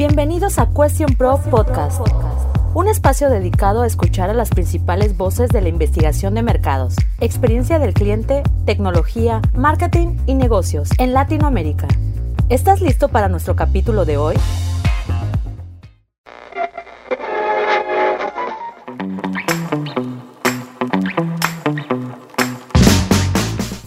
Bienvenidos a Question Pro Podcast, un espacio dedicado a escuchar a las principales voces de la investigación de mercados, experiencia del cliente, tecnología, marketing y negocios en Latinoamérica. ¿Estás listo para nuestro capítulo de hoy?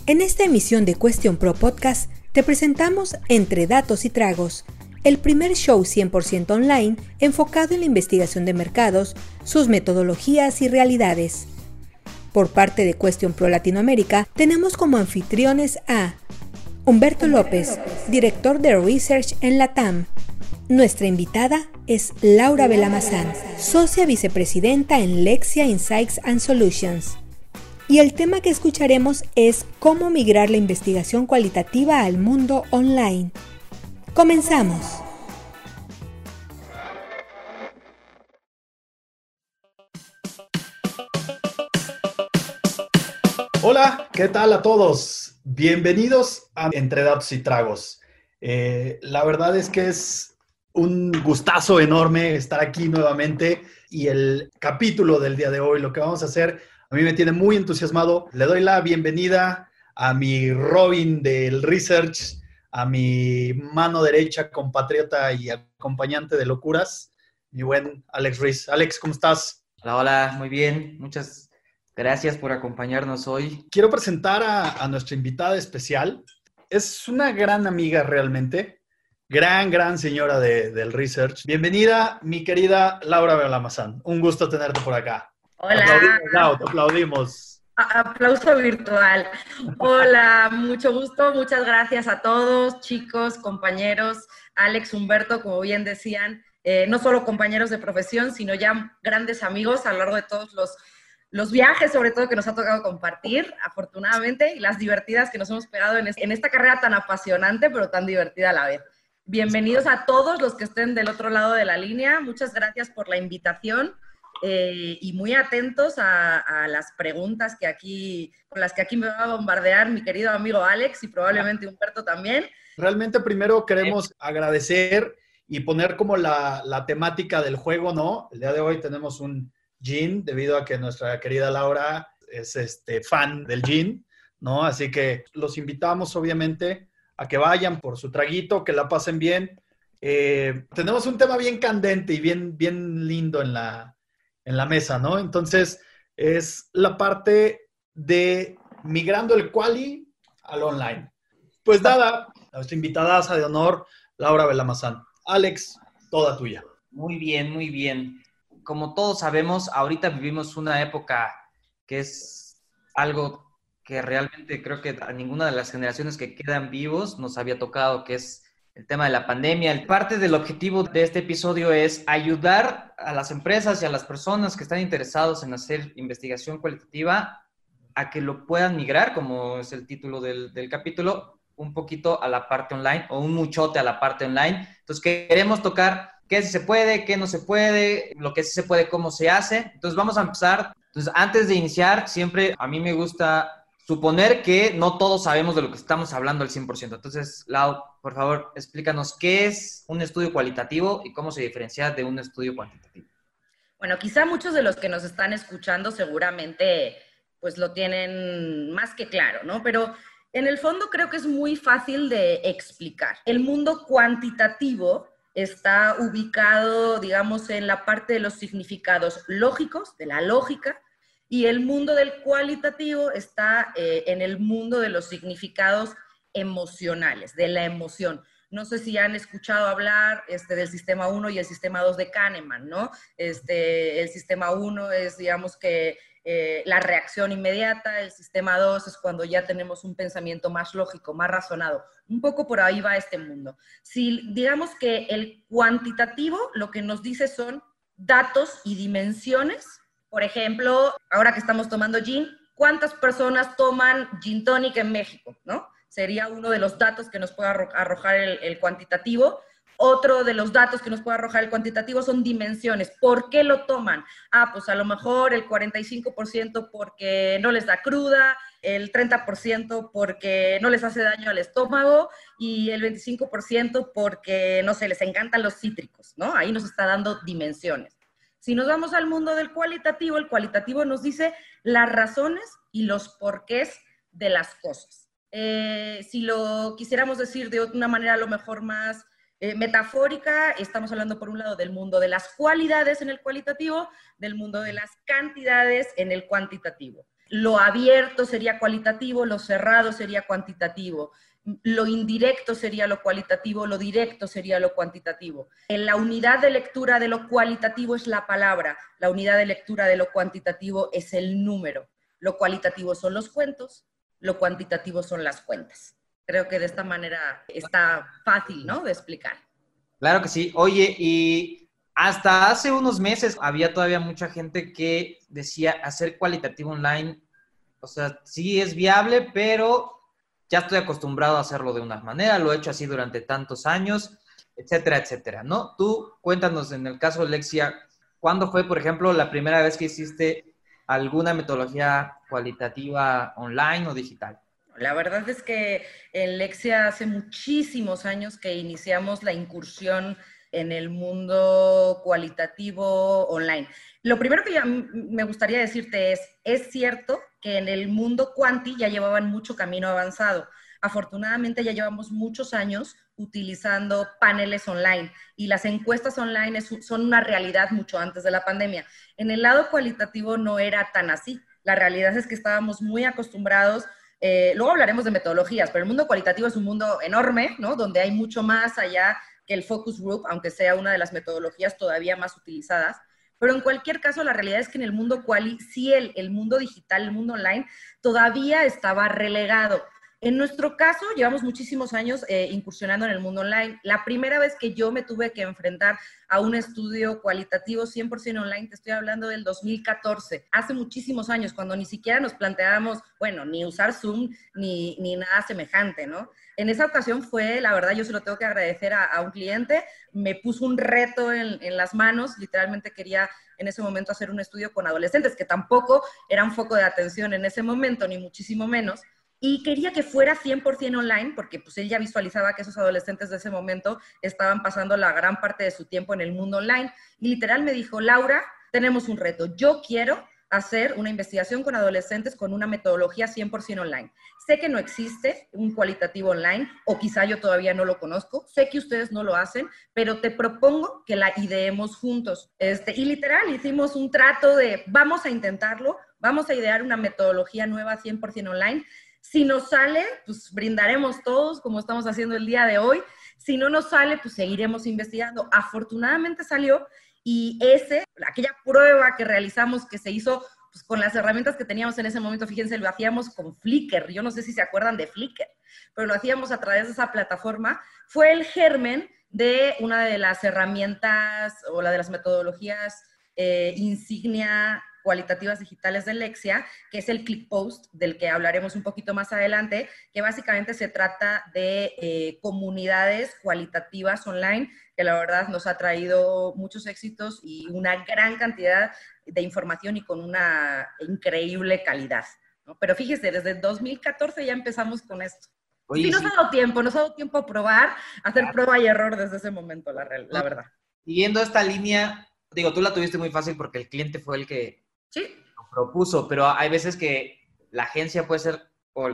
En esta emisión de Question Pro Podcast te presentamos Entre Datos y Tragos, el primer show 100% online enfocado en la investigación de mercados, sus metodologías y realidades. Por parte de Question Pro Latinoamérica, tenemos como anfitriones a Humberto López, director de Research en la TAM. Nuestra invitada es Laura Belamazán, socia vicepresidenta en Lexia Insights and Solutions. Y el tema que escucharemos es cómo migrar la investigación cualitativa al mundo online. Comenzamos. Hola, ¿qué tal a todos? Bienvenidos a Entre Datos y Tragos. Eh, la verdad es que es un gustazo enorme estar aquí nuevamente y el capítulo del día de hoy, lo que vamos a hacer, a mí me tiene muy entusiasmado. Le doy la bienvenida a mi Robin del Research, a mi mano derecha, compatriota y acompañante de locuras, mi buen Alex Ruiz. Alex, ¿cómo estás? Hola, hola, muy bien. Muchas gracias por acompañarnos hoy. Quiero presentar a, nuestra invitada especial. Es una gran amiga realmente, gran, gran señora del research. Bienvenida, mi querida Laura Belamazán. Un gusto tenerte por acá. Hola. Aplaudimos, aplaudimos. Aplauso virtual. Hola, mucho gusto, muchas gracias a todos, chicos, compañeros, Alex, Humberto, como bien decían, eh, no solo compañeros de profesión, sino ya grandes amigos a lo largo de todos los, los viajes, sobre todo, que nos ha tocado compartir, afortunadamente, y las divertidas que nos hemos pegado en, en esta carrera tan apasionante, pero tan divertida a la vez. Bienvenidos a todos los que estén del otro lado de la línea. Muchas gracias por la invitación. Eh, y muy atentos a, las preguntas que aquí, con las que aquí me va a bombardear mi querido amigo Alex y probablemente Humberto también. Realmente primero queremos agradecer y poner como la, la, temática del juego, ¿no? El día de hoy tenemos un gin debido a que nuestra querida Laura es este fan del gin, ¿no? Así que los invitamos obviamente a que vayan por su traguito, que la pasen bien. Eh, tenemos un tema bien candente y bien, bien lindo en la, en la mesa, ¿no? Entonces, es la parte de migrando el quali al online. Pues nada, nuestra invitada de honor, Laura Belamazán. Alex, toda tuya. Muy bien, muy bien. Como todos sabemos, ahorita vivimos una época que es algo que realmente creo que a ninguna de las generaciones que quedan vivos nos había tocado, que es el tema de la pandemia. Parte del objetivo de este episodio es ayudar a las empresas y a las personas que están interesados en hacer investigación cualitativa a que lo puedan migrar, como es el título del, capítulo, un poquito a la parte online o un muchote a la parte online. Entonces, queremos tocar qué se puede, qué no se puede, lo que sí se puede, cómo se hace. Entonces, vamos a empezar. Entonces, antes de iniciar, siempre a mí me gusta suponer que no todos sabemos de lo que estamos hablando al 100%. Entonces, Lau, por favor, explícanos qué es un estudio cualitativo y cómo se diferencia de un estudio cuantitativo. Bueno, quizá muchos de los que nos están escuchando seguramente pues lo tienen más que claro, ¿no? Pero en el fondo creo que es muy fácil de explicar. El mundo cuantitativo está ubicado, digamos, en la parte de los significados lógicos, de la lógica, y el mundo del cualitativo está eh, en el mundo de los significados emocionales, de la emoción. No sé si han escuchado hablar este, del sistema 1 y el sistema 2 de Kahneman, ¿no? Este, el sistema 1 es, digamos que, eh, la reacción inmediata, el sistema 2 es cuando ya tenemos un pensamiento más lógico, más razonado. Un poco por ahí va este mundo. Si digamos que el cuantitativo lo que nos dice son datos y dimensiones por ejemplo, ahora que estamos tomando gin, ¿cuántas personas toman gin tonic en México? ¿No? Sería uno de los datos que nos puede arrojar el, cuantitativo. Otro de los datos que nos puede arrojar el cuantitativo son dimensiones. ¿Por qué lo toman? Ah, pues a lo mejor el 45% porque no les da cruda, el 30% porque no les hace daño al estómago y el 25% porque, no sé, les encantan los cítricos, ¿no? Ahí nos está dando dimensiones. Si nos vamos al mundo del cualitativo, el cualitativo nos dice las razones y los porqués de las cosas. Eh, si lo quisiéramos decir de una manera a lo mejor más eh, metafórica, estamos hablando por un lado del mundo de las cualidades en el cualitativo, del mundo de las cantidades en el cuantitativo. Lo abierto sería cualitativo, lo cerrado sería cuantitativo, lo indirecto sería lo cualitativo, lo directo sería lo cuantitativo. En la unidad de lectura de lo cualitativo es la palabra, la unidad de lectura de lo cuantitativo es el número. Lo cualitativo son los cuentos, lo cuantitativo son las cuentas. Creo que de esta manera está fácil, ¿no? De explicar. Claro que sí. Oye, y hasta hace unos meses había todavía mucha gente que decía hacer cualitativo online, o sea, sí es viable, pero ya estoy acostumbrado a hacerlo de una manera, lo he hecho así durante tantos años, etcétera, etcétera, ¿no? Tú cuéntanos en el caso de Lexia, ¿cuándo fue, por ejemplo, la primera vez que hiciste alguna metodología cualitativa online o digital? La verdad es que en Lexia hace muchísimos años que iniciamos la incursión en el mundo cualitativo online. Lo primero que me gustaría decirte es, es cierto que en el mundo cuanti ya llevaban mucho camino avanzado. Afortunadamente ya llevamos muchos años utilizando paneles online y las encuestas online son una realidad mucho antes de la pandemia. En el lado cualitativo no era tan así. La realidad es que estábamos muy acostumbrados eh, luego hablaremos de metodologías, pero el mundo cualitativo es un mundo enorme, ¿no? Donde hay mucho más allá que el focus group, aunque sea una de las metodologías todavía más utilizadas. Pero en cualquier caso, la realidad es que en el mundo quali, sí el, el mundo digital, el mundo online, todavía estaba relegado. En nuestro caso, llevamos muchísimos años eh, incursionando en el mundo online. La primera vez que yo me tuve que enfrentar a un estudio cualitativo 100% online, te estoy hablando del 2014, hace muchísimos años, cuando ni siquiera nos planteábamos, bueno, ni usar Zoom ni, ni nada semejante, ¿no? En esa ocasión fue, la verdad, yo se lo tengo que agradecer a, un cliente, me puso un reto en, en las manos, literalmente quería en ese momento hacer un estudio con adolescentes, que tampoco era un foco de atención en ese momento, ni muchísimo menos y quería que fuera 100% online porque pues él ya visualizaba que esos adolescentes de ese momento estaban pasando la gran parte de su tiempo en el mundo online y literal me dijo, Laura, tenemos un reto, yo quiero hacer una investigación con adolescentes con una metodología 100% online. Sé que no existe un cualitativo online o quizá yo todavía no lo conozco, sé que ustedes no lo hacen, pero te propongo que la ideemos juntos. Este, y literal hicimos un trato de vamos a intentarlo, vamos a idear una metodología nueva 100% online si nos sale, pues brindaremos todos como estamos haciendo el día de hoy. Si no nos sale, pues seguiremos investigando. Afortunadamente salió y ese, aquella prueba que realizamos que se hizo pues, con las herramientas que teníamos en ese momento, fíjense, lo hacíamos con Flickr. Yo no sé si se acuerdan de Flickr, pero lo hacíamos a través de esa plataforma. Fue el germen de una de las herramientas o la de las metodologías eh, insignia cualitativas digitales de Lexia, que es el click post, del que hablaremos un poquito más adelante, que básicamente se trata de eh, comunidades cualitativas online, que la verdad nos ha traído muchos éxitos y una gran cantidad de información y con una increíble calidad. Pero fíjese, desde 2014 ya empezamos con esto. y nos ha dado tiempo, nos ha dado tiempo a probar, hacer prueba y error desde ese momento, la, la verdad. Siguiendo esta línea, digo, tú la tuviste muy fácil porque el cliente fue el que Sí. Lo propuso, pero hay veces que la agencia puede ser, o,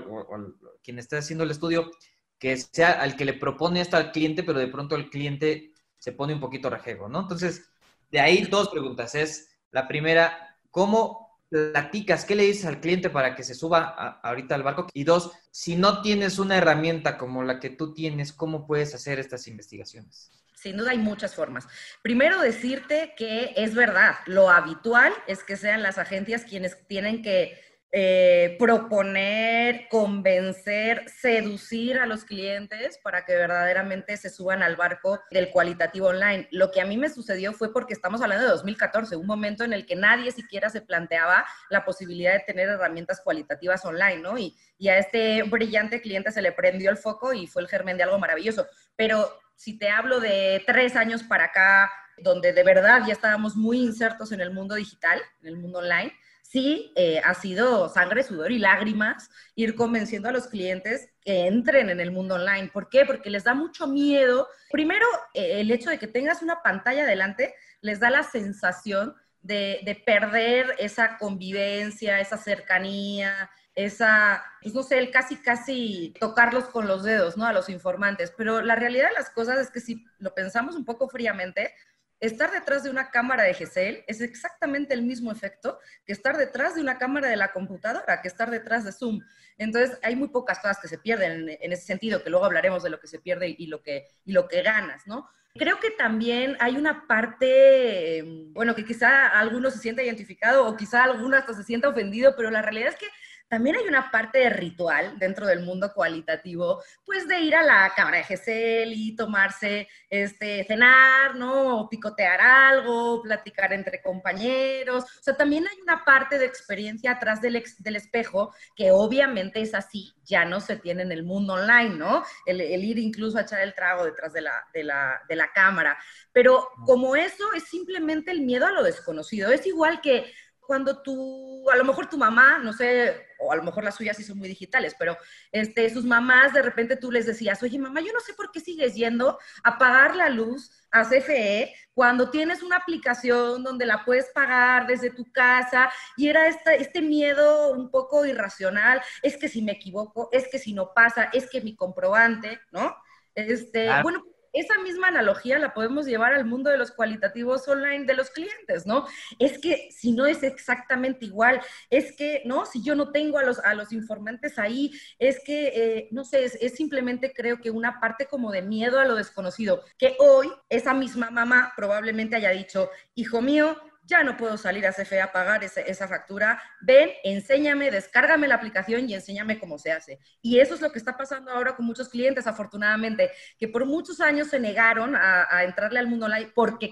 quien esté haciendo el estudio, que sea al que le propone esto al cliente, pero de pronto el cliente se pone un poquito rejego, ¿no? Entonces, de ahí dos preguntas. Es la primera, ¿cómo platicas? ¿Qué le dices al cliente para que se suba ahorita al barco? Y dos, si no tienes una herramienta como la que tú tienes, ¿cómo puedes hacer estas investigaciones? Sin duda hay muchas formas. Primero decirte que es verdad, lo habitual es que sean las agencias quienes tienen que eh, proponer, convencer, seducir a los clientes para que verdaderamente se suban al barco del cualitativo online. Lo que a mí me sucedió fue porque estamos hablando de 2014, un momento en el que nadie siquiera se planteaba la posibilidad de tener herramientas cualitativas online, ¿no? Y, y a este brillante cliente se le prendió el foco y fue el germen de algo maravilloso. Pero si te hablo de tres años para acá, donde de verdad ya estábamos muy insertos en el mundo digital, en el mundo online, sí eh, ha sido sangre, sudor y lágrimas ir convenciendo a los clientes que entren en el mundo online. ¿Por qué? Porque les da mucho miedo. Primero, eh, el hecho de que tengas una pantalla delante les da la sensación de, de perder esa convivencia, esa cercanía, esa, pues no sé, el casi, casi tocarlos con los dedos, ¿no? A los informantes. Pero la realidad de las cosas es que si lo pensamos un poco fríamente, estar detrás de una cámara de GSL es exactamente el mismo efecto que estar detrás de una cámara de la computadora, que estar detrás de Zoom. Entonces, hay muy pocas cosas que se pierden en, ese sentido, que luego hablaremos de lo que se pierde y lo que, y lo que ganas, ¿no? Creo que también hay una parte, bueno, que quizá alguno se sienta identificado o quizá alguno hasta se sienta ofendido, pero la realidad es que también hay una parte de ritual dentro del mundo cualitativo, pues de ir a la cámara de GESEL y tomarse, este, cenar, ¿no? Picotear algo, platicar entre compañeros. O sea, también hay una parte de experiencia atrás del, del espejo que obviamente es así, ya no se tiene en el mundo online, ¿no? El, ir incluso a echar el trago detrás de la, de la cámara. Pero como eso es simplemente el miedo a lo desconocido. Es igual que cuando tú, a lo mejor tu mamá, no sé, o a lo mejor las suyas sí son muy digitales, pero este, sus mamás de repente tú les decías, oye mamá, yo no sé por qué sigues yendo a pagar la luz a CFE cuando tienes una aplicación donde la puedes pagar desde tu casa y era este, este miedo un poco irracional, es que si me equivoco, es que si no pasa, es que mi comprobante, ¿no? Este, bueno, esa misma analogía la podemos llevar al mundo de los cualitativos online de los clientes, ¿no? Es que si no es exactamente igual, es que, ¿no? Si yo no tengo a los, a los informantes ahí, es que, eh, no sé, es, es, simplemente creo que una parte como de miedo a lo desconocido, que hoy esa misma mamá probablemente haya dicho, hijo mío, ya no puedo salir a CFE a pagar esa factura, ven, enséñame, descárgame la aplicación y enséñame cómo se hace. Y eso es lo que está pasando ahora con muchos clientes, afortunadamente, que por muchos años se negaron a, entrarle al mundo online porque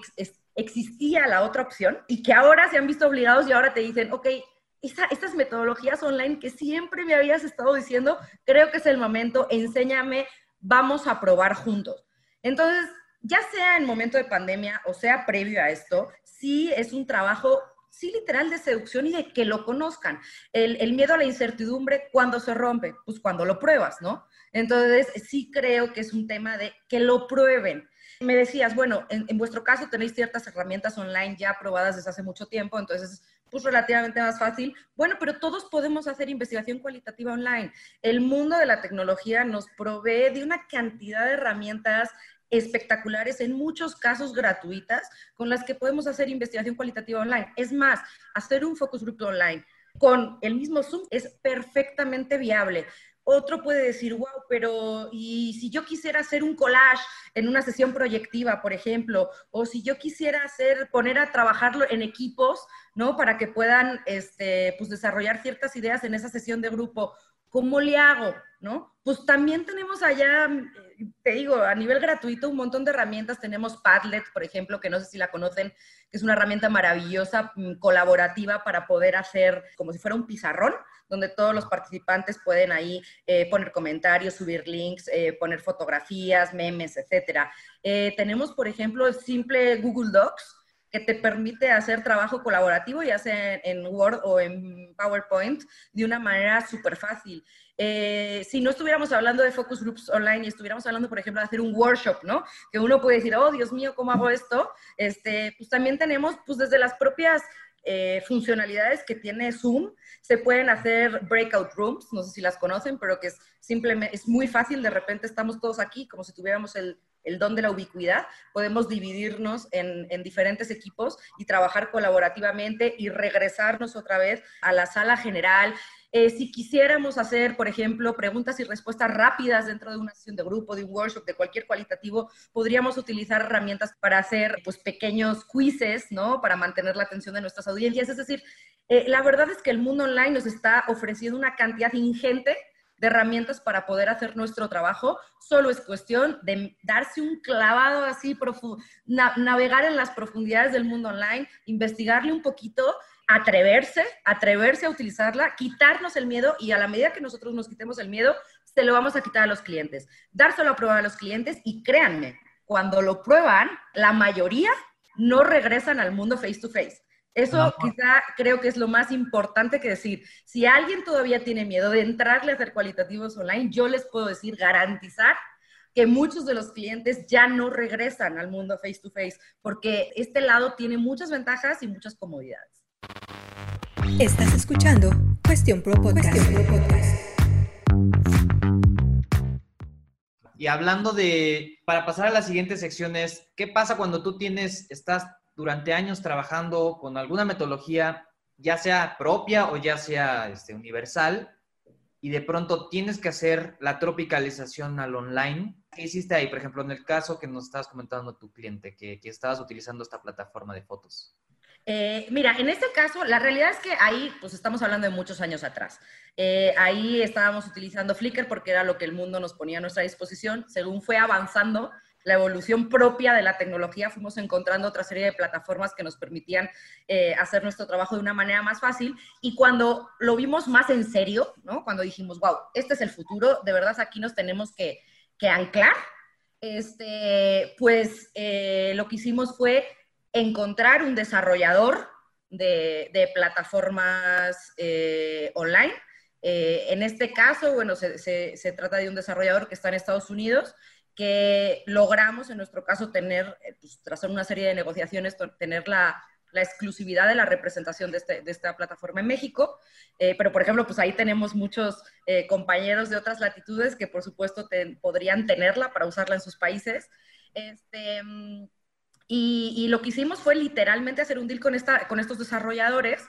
existía la otra opción y que ahora se han visto obligados y ahora te dicen, ok, estas metodologías online que siempre me habías estado diciendo, creo que es el momento, enséñame, vamos a probar juntos. Entonces, ya sea en momento de pandemia o sea previo a esto, sí es un trabajo, sí literal de seducción y de que lo conozcan. El, miedo a la incertidumbre, ¿cuándo se rompe? Pues cuando lo pruebas, ¿no? Entonces, sí creo que es un tema de que lo prueben. Me decías, bueno, en, vuestro caso tenéis ciertas herramientas online ya probadas desde hace mucho tiempo, entonces pues relativamente más fácil. Bueno, pero todos podemos hacer investigación cualitativa online. El mundo de la tecnología nos provee de una cantidad de herramientas espectaculares, en muchos casos gratuitas, con las que podemos hacer investigación cualitativa online. Es más, hacer un focus group online con el mismo Zoom es perfectamente viable. Otro puede decir, wow, pero ¿y si yo quisiera hacer un collage en una sesión proyectiva, por ejemplo? O si yo quisiera hacer, poner a trabajarlo en equipos, ¿no? Para que puedan, este, pues, desarrollar ciertas ideas en esa sesión de grupo. ¿Cómo le hago? ¿No? Pues también tenemos allá te digo, a nivel gratuito, un montón de herramientas. Tenemos Padlet, por ejemplo, que no sé si la conocen, que es una herramienta maravillosa, mm, colaborativa para poder hacer como si fuera un pizarrón, donde todos los participantes pueden ahí eh, poner comentarios, subir links, eh, poner fotografías, memes, etc. Eh, tenemos, por ejemplo, el simple Google Docs, que te permite hacer trabajo colaborativo, ya sea en Word o en PowerPoint, de una manera súper fácil. Si no estuviéramos hablando de focus groups online y estuviéramos hablando, por ejemplo, de hacer un workshop, ¿no? Que uno puede decir, oh, Dios mío, ¿cómo hago esto? Este, pues también tenemos, pues desde las propias eh, funcionalidades que tiene Zoom, se pueden hacer breakout rooms, no sé si las conocen, pero que es simplemente, es muy fácil, de repente estamos todos aquí como si tuviéramos el, el don de la ubicuidad, podemos dividirnos en, en, diferentes equipos y trabajar colaborativamente y regresarnos otra vez a la sala general eh, si quisiéramos hacer, por ejemplo, preguntas y respuestas rápidas dentro de una sesión de grupo, de un workshop, de cualquier cualitativo, podríamos utilizar herramientas para hacer pues, pequeños quizzes, ¿no? Para mantener la atención de nuestras audiencias. Es decir, eh, la verdad es que el mundo online nos está ofreciendo una cantidad ingente de herramientas para poder hacer nuestro trabajo. Solo es cuestión de darse un clavado así, navegar en las profundidades del mundo online, investigarle un poquito atreverse, atreverse a utilizarla, quitarnos el miedo y a la medida que nosotros nos quitemos el miedo, se lo vamos a quitar a los clientes. Dárselo a probar a los clientes y créanme, cuando lo prueban, la mayoría no regresan al mundo face to face. Eso quizá creo que es lo más importante que decir. Si alguien todavía tiene miedo de entrarle a hacer cualitativos online, yo les puedo decir, garantizar que muchos de los clientes ya no regresan al mundo face to face, porque este lado tiene muchas ventajas y muchas comodidades. Estás escuchando Cuestión Pro Podcast. Y hablando de, para pasar a las siguientes secciones, ¿qué pasa cuando tú tienes, estás durante años trabajando con alguna metodología, ya sea propia o ya sea este, universal, y de pronto tienes que hacer la tropicalización al online. ¿Qué hiciste ahí? Por ejemplo, en el caso que nos estabas comentando tu cliente, que, que estabas utilizando esta plataforma de fotos. Eh, mira, en este caso, la realidad es que ahí, pues estamos hablando de muchos años atrás. Eh, ahí estábamos utilizando Flickr porque era lo que el mundo nos ponía a nuestra disposición. Según fue avanzando, la evolución propia de la tecnología, fuimos encontrando otra serie de plataformas que nos permitían eh, hacer nuestro trabajo de una manera más fácil. Y cuando lo vimos más en serio, ¿no? cuando dijimos, wow, este es el futuro, de verdad aquí nos tenemos que, anclar, este, pues lo que hicimos fue encontrar un desarrollador de, plataformas eh, online. en este caso, bueno, se, se trata de un desarrollador que está en Estados Unidos que logramos en nuestro caso tener, eh, pues, tras una serie de negociaciones, tener la, la exclusividad de la representación de, este, de, esta plataforma en México. Eh, pero, por ejemplo, pues ahí tenemos muchos eh, compañeros de otras latitudes que, por supuesto, podrían tenerla para usarla en sus países. Este, y, lo que hicimos fue literalmente hacer un deal con, esta, con estos desarrolladores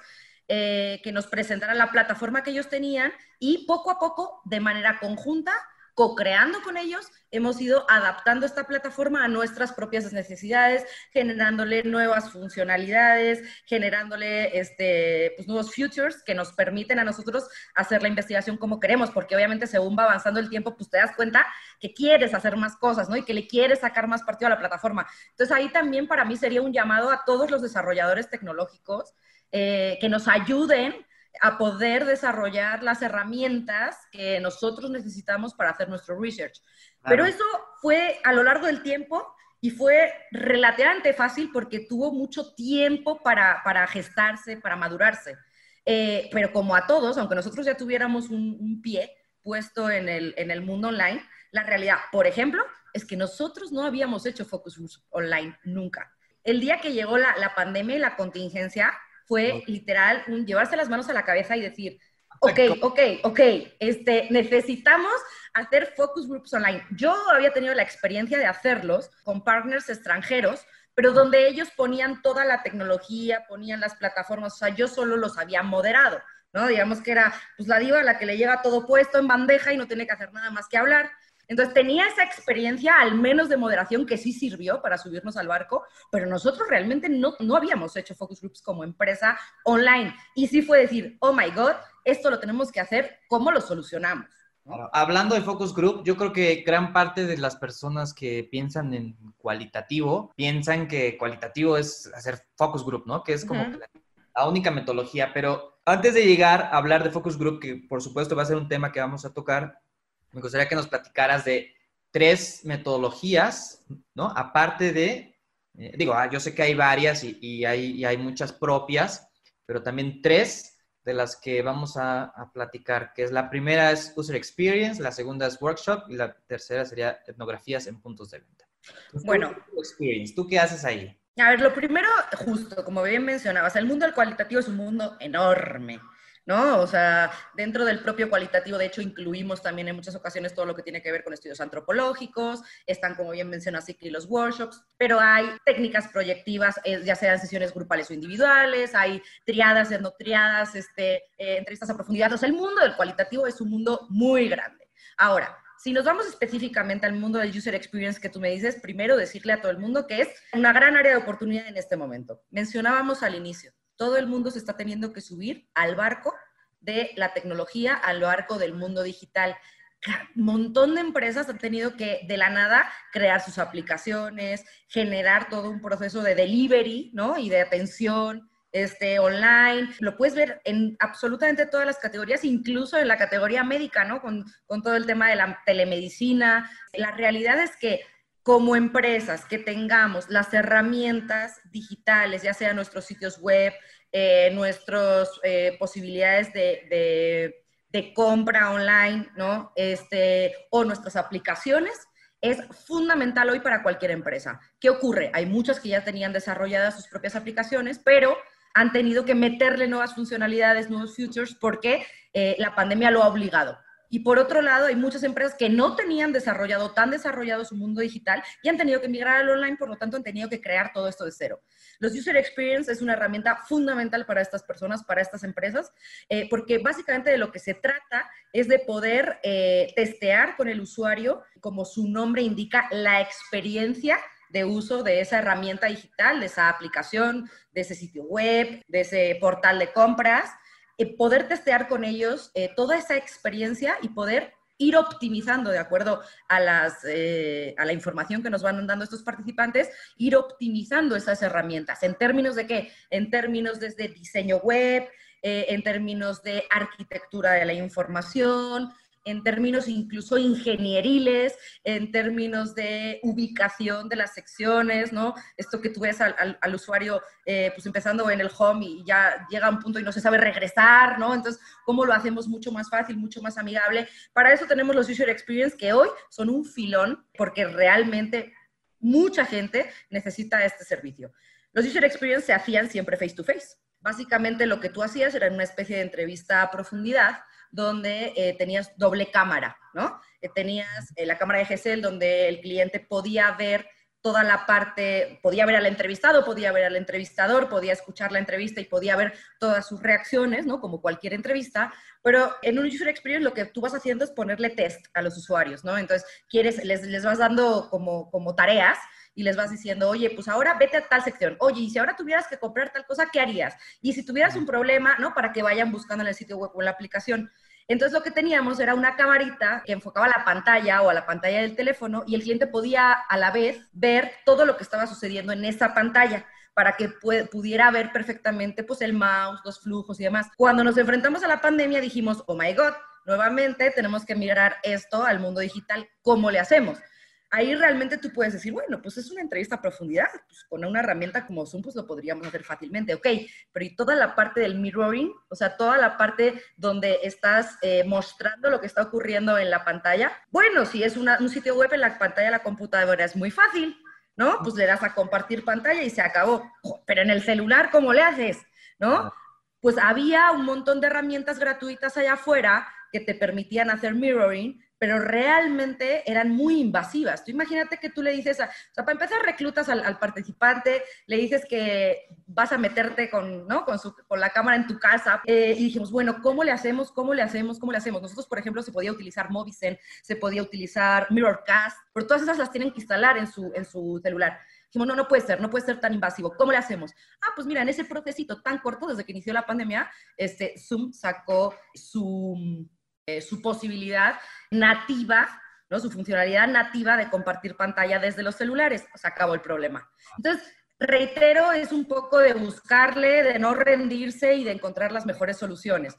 que nos presentaran la plataforma que ellos tenían y poco a poco, de manera conjunta, co-creando con ellos, hemos ido adaptando esta plataforma a nuestras propias necesidades, generándole nuevas funcionalidades, generándole este, pues, nuevos features que nos permiten a nosotros hacer la investigación como queremos, porque obviamente según va avanzando el tiempo, pues te das cuenta que quieres hacer más cosas, ¿no? Y que le quieres sacar más partido a la plataforma. Entonces ahí también para mí sería un llamado a todos los desarrolladores tecnológicos eh, que nos ayuden a poder desarrollar las herramientas que nosotros necesitamos para hacer nuestro research. Pero eso fue a lo largo del tiempo y fue relativamente fácil porque tuvo mucho tiempo para, para gestarse, para madurarse. Eh, pero como a todos, aunque nosotros ya tuviéramos un, pie puesto en el, en el mundo online, la realidad, por ejemplo, es que nosotros no habíamos hecho focus groups online nunca. El día que llegó la, la pandemia y la contingencia, fue literal un llevarse las manos a la cabeza y decir, ok, ok, ok, este, necesitamos hacer focus groups online. Yo había tenido la experiencia de hacerlos con partners extranjeros, pero donde ellos ponían toda la tecnología, ponían las plataformas, o sea, yo solo los había moderado, ¿no? Digamos que era, pues la diva la que le llega todo puesto en bandeja y no tiene que hacer nada más que hablar. Entonces tenía esa experiencia, al menos de moderación, que sí sirvió para subirnos al barco, pero nosotros realmente no, no habíamos hecho focus groups como empresa online. Y sí fue decir, oh my God, esto lo tenemos que hacer, ¿cómo lo solucionamos? Hablando de focus group, yo creo que gran parte de las personas que piensan en cualitativo, piensan que cualitativo es hacer focus group, ¿no? Que es como la única metodología, pero antes de llegar a hablar de focus group, que por supuesto va a ser un tema que vamos a tocar, me gustaría que nos platicaras de tres metodologías, ¿no? Aparte de, eh, digo, ah, yo sé que hay varias y, hay, hay, muchas propias, pero también tres de las que vamos a, platicar, que es la primera es User Experience, la segunda es Workshop y la tercera sería etnografías en puntos de venta. bueno. Experience, ¿tú qué haces ahí? A ver, lo primero, justo, como bien mencionabas, el mundo del cualitativo es un mundo enorme. ¿No? O sea, dentro del propio cualitativo, de hecho, incluimos también en muchas ocasiones todo lo que tiene que ver con estudios antropológicos, están, como bien mencionas, aquí los workshops, pero hay técnicas proyectivas, eh, ya sean sesiones grupales o individuales, hay triadas, no triadas, este, eh, entrevistas a profundidad. O sea, el mundo del cualitativo es un mundo muy grande. Ahora, si nos vamos específicamente al mundo del user experience que tú me dices, primero decirle a todo el mundo que es una gran área de oportunidad en este momento. Mencionábamos al inicio, todo el mundo se está teniendo que subir al barco de la tecnología, al barco del mundo digital. Un montón de empresas han tenido que de la nada crear sus aplicaciones, generar todo un proceso de delivery, ¿no? Y de atención este, online. Lo puedes ver en absolutamente todas las categorías, incluso en la categoría médica, ¿no? Con, con todo el tema de la telemedicina. La realidad es que como empresas que tengamos las herramientas digitales, ya sea nuestros sitios web, eh, nuestras eh, posibilidades de, compra online, ¿no? Este, o nuestras aplicaciones, es fundamental hoy para cualquier empresa. ¿Qué ocurre? Hay muchas que ya tenían desarrolladas sus propias aplicaciones, pero han tenido que meterle nuevas funcionalidades, nuevos features, porque eh, la pandemia lo ha obligado. Y por otro lado, hay muchas empresas que no tenían desarrollado, tan desarrollado su mundo digital y han tenido que migrar al online, por lo tanto han tenido que crear todo esto de cero. Los User Experience es una herramienta fundamental para estas personas, para estas empresas, eh, porque básicamente de lo que se trata es de poder eh, testear con el usuario, como su nombre indica, la experiencia de uso de esa herramienta digital, de esa aplicación, de ese sitio web, de ese portal de compras eh, poder testear con ellos eh, toda esa experiencia y poder ir optimizando de acuerdo a, las, eh, a la información que nos van dando estos participantes, ir optimizando esas herramientas. ¿En términos de qué? En términos desde diseño web, en términos de arquitectura de la información, en términos incluso ingenieriles, en términos de ubicación de las secciones, ¿no? Esto que tú ves al, usuario, eh, pues empezando en el home y ya llega a un punto y no se sabe regresar, ¿no? Entonces, ¿cómo lo hacemos mucho más fácil, mucho más amigable? Para eso tenemos los User Experience que hoy son un filón porque realmente mucha gente necesita este servicio. Los User Experience se hacían siempre face to face. Básicamente lo que tú hacías era una especie de entrevista a profundidad donde eh, tenías doble cámara, ¿no? Eh, tenías eh, la cámara de GESEL donde el cliente podía ver toda la parte, podía ver al entrevistado, podía ver al entrevistador, podía escuchar la entrevista y podía ver todas sus reacciones, ¿no? Como cualquier entrevista, pero en un user experience lo que tú vas haciendo es ponerle test a los usuarios, ¿no? Entonces, quieres, les, les vas dando como, como tareas y les vas diciendo, oye, pues ahora vete a tal sección. Oye, y si ahora tuvieras que comprar tal cosa, ¿qué harías? Y si tuvieras un problema, ¿no? Para que vayan buscando en el sitio web o en la aplicación. Entonces lo que teníamos era una camarita que enfocaba la pantalla o a la pantalla del teléfono y el cliente podía a la vez ver todo lo que estaba sucediendo en esa pantalla para que pudiera ver perfectamente pues el mouse, los flujos y demás. Cuando nos enfrentamos a la pandemia dijimos, oh my god, nuevamente tenemos que migrar esto al mundo digital, ¿cómo le hacemos? Ahí realmente tú puedes decir, bueno, pues es una entrevista a profundidad, pues con una herramienta como Zoom, pues lo podríamos hacer fácilmente, ok, pero y toda la parte del mirroring, o sea, toda la parte donde estás eh, mostrando lo que está ocurriendo en la pantalla, bueno, si es un sitio web en la pantalla de la computadora es muy fácil, ¿no? Pues le das a compartir pantalla y se acabó, pero en el celular, ¿cómo le haces? ¿No? Pues había un montón de herramientas gratuitas allá afuera que te permitían hacer mirroring, pero realmente eran muy invasivas. Tú imagínate que tú le dices, a, o sea, para empezar reclutas al, participante, le dices que vas a meterte con, ¿no? con, su, con la cámara en tu casa eh, y dijimos, bueno, ¿cómo le hacemos? ¿Cómo le hacemos? ¿Cómo le hacemos? Nosotros, por ejemplo, se podía utilizar Movicen, se podía utilizar Mirrorcast, pero todas esas las tienen que instalar en su, en su celular. Dijimos, no, no puede ser, no puede ser tan invasivo. ¿Cómo le hacemos? Ah, pues mira, en ese procesito tan corto, desde que inició la pandemia, este, Zoom sacó su eh, su posibilidad nativa, ¿no? su funcionalidad nativa de compartir pantalla desde los celulares. Se acabó el problema. Entonces, reitero, es un poco de buscarle, de no rendirse y de encontrar las mejores soluciones.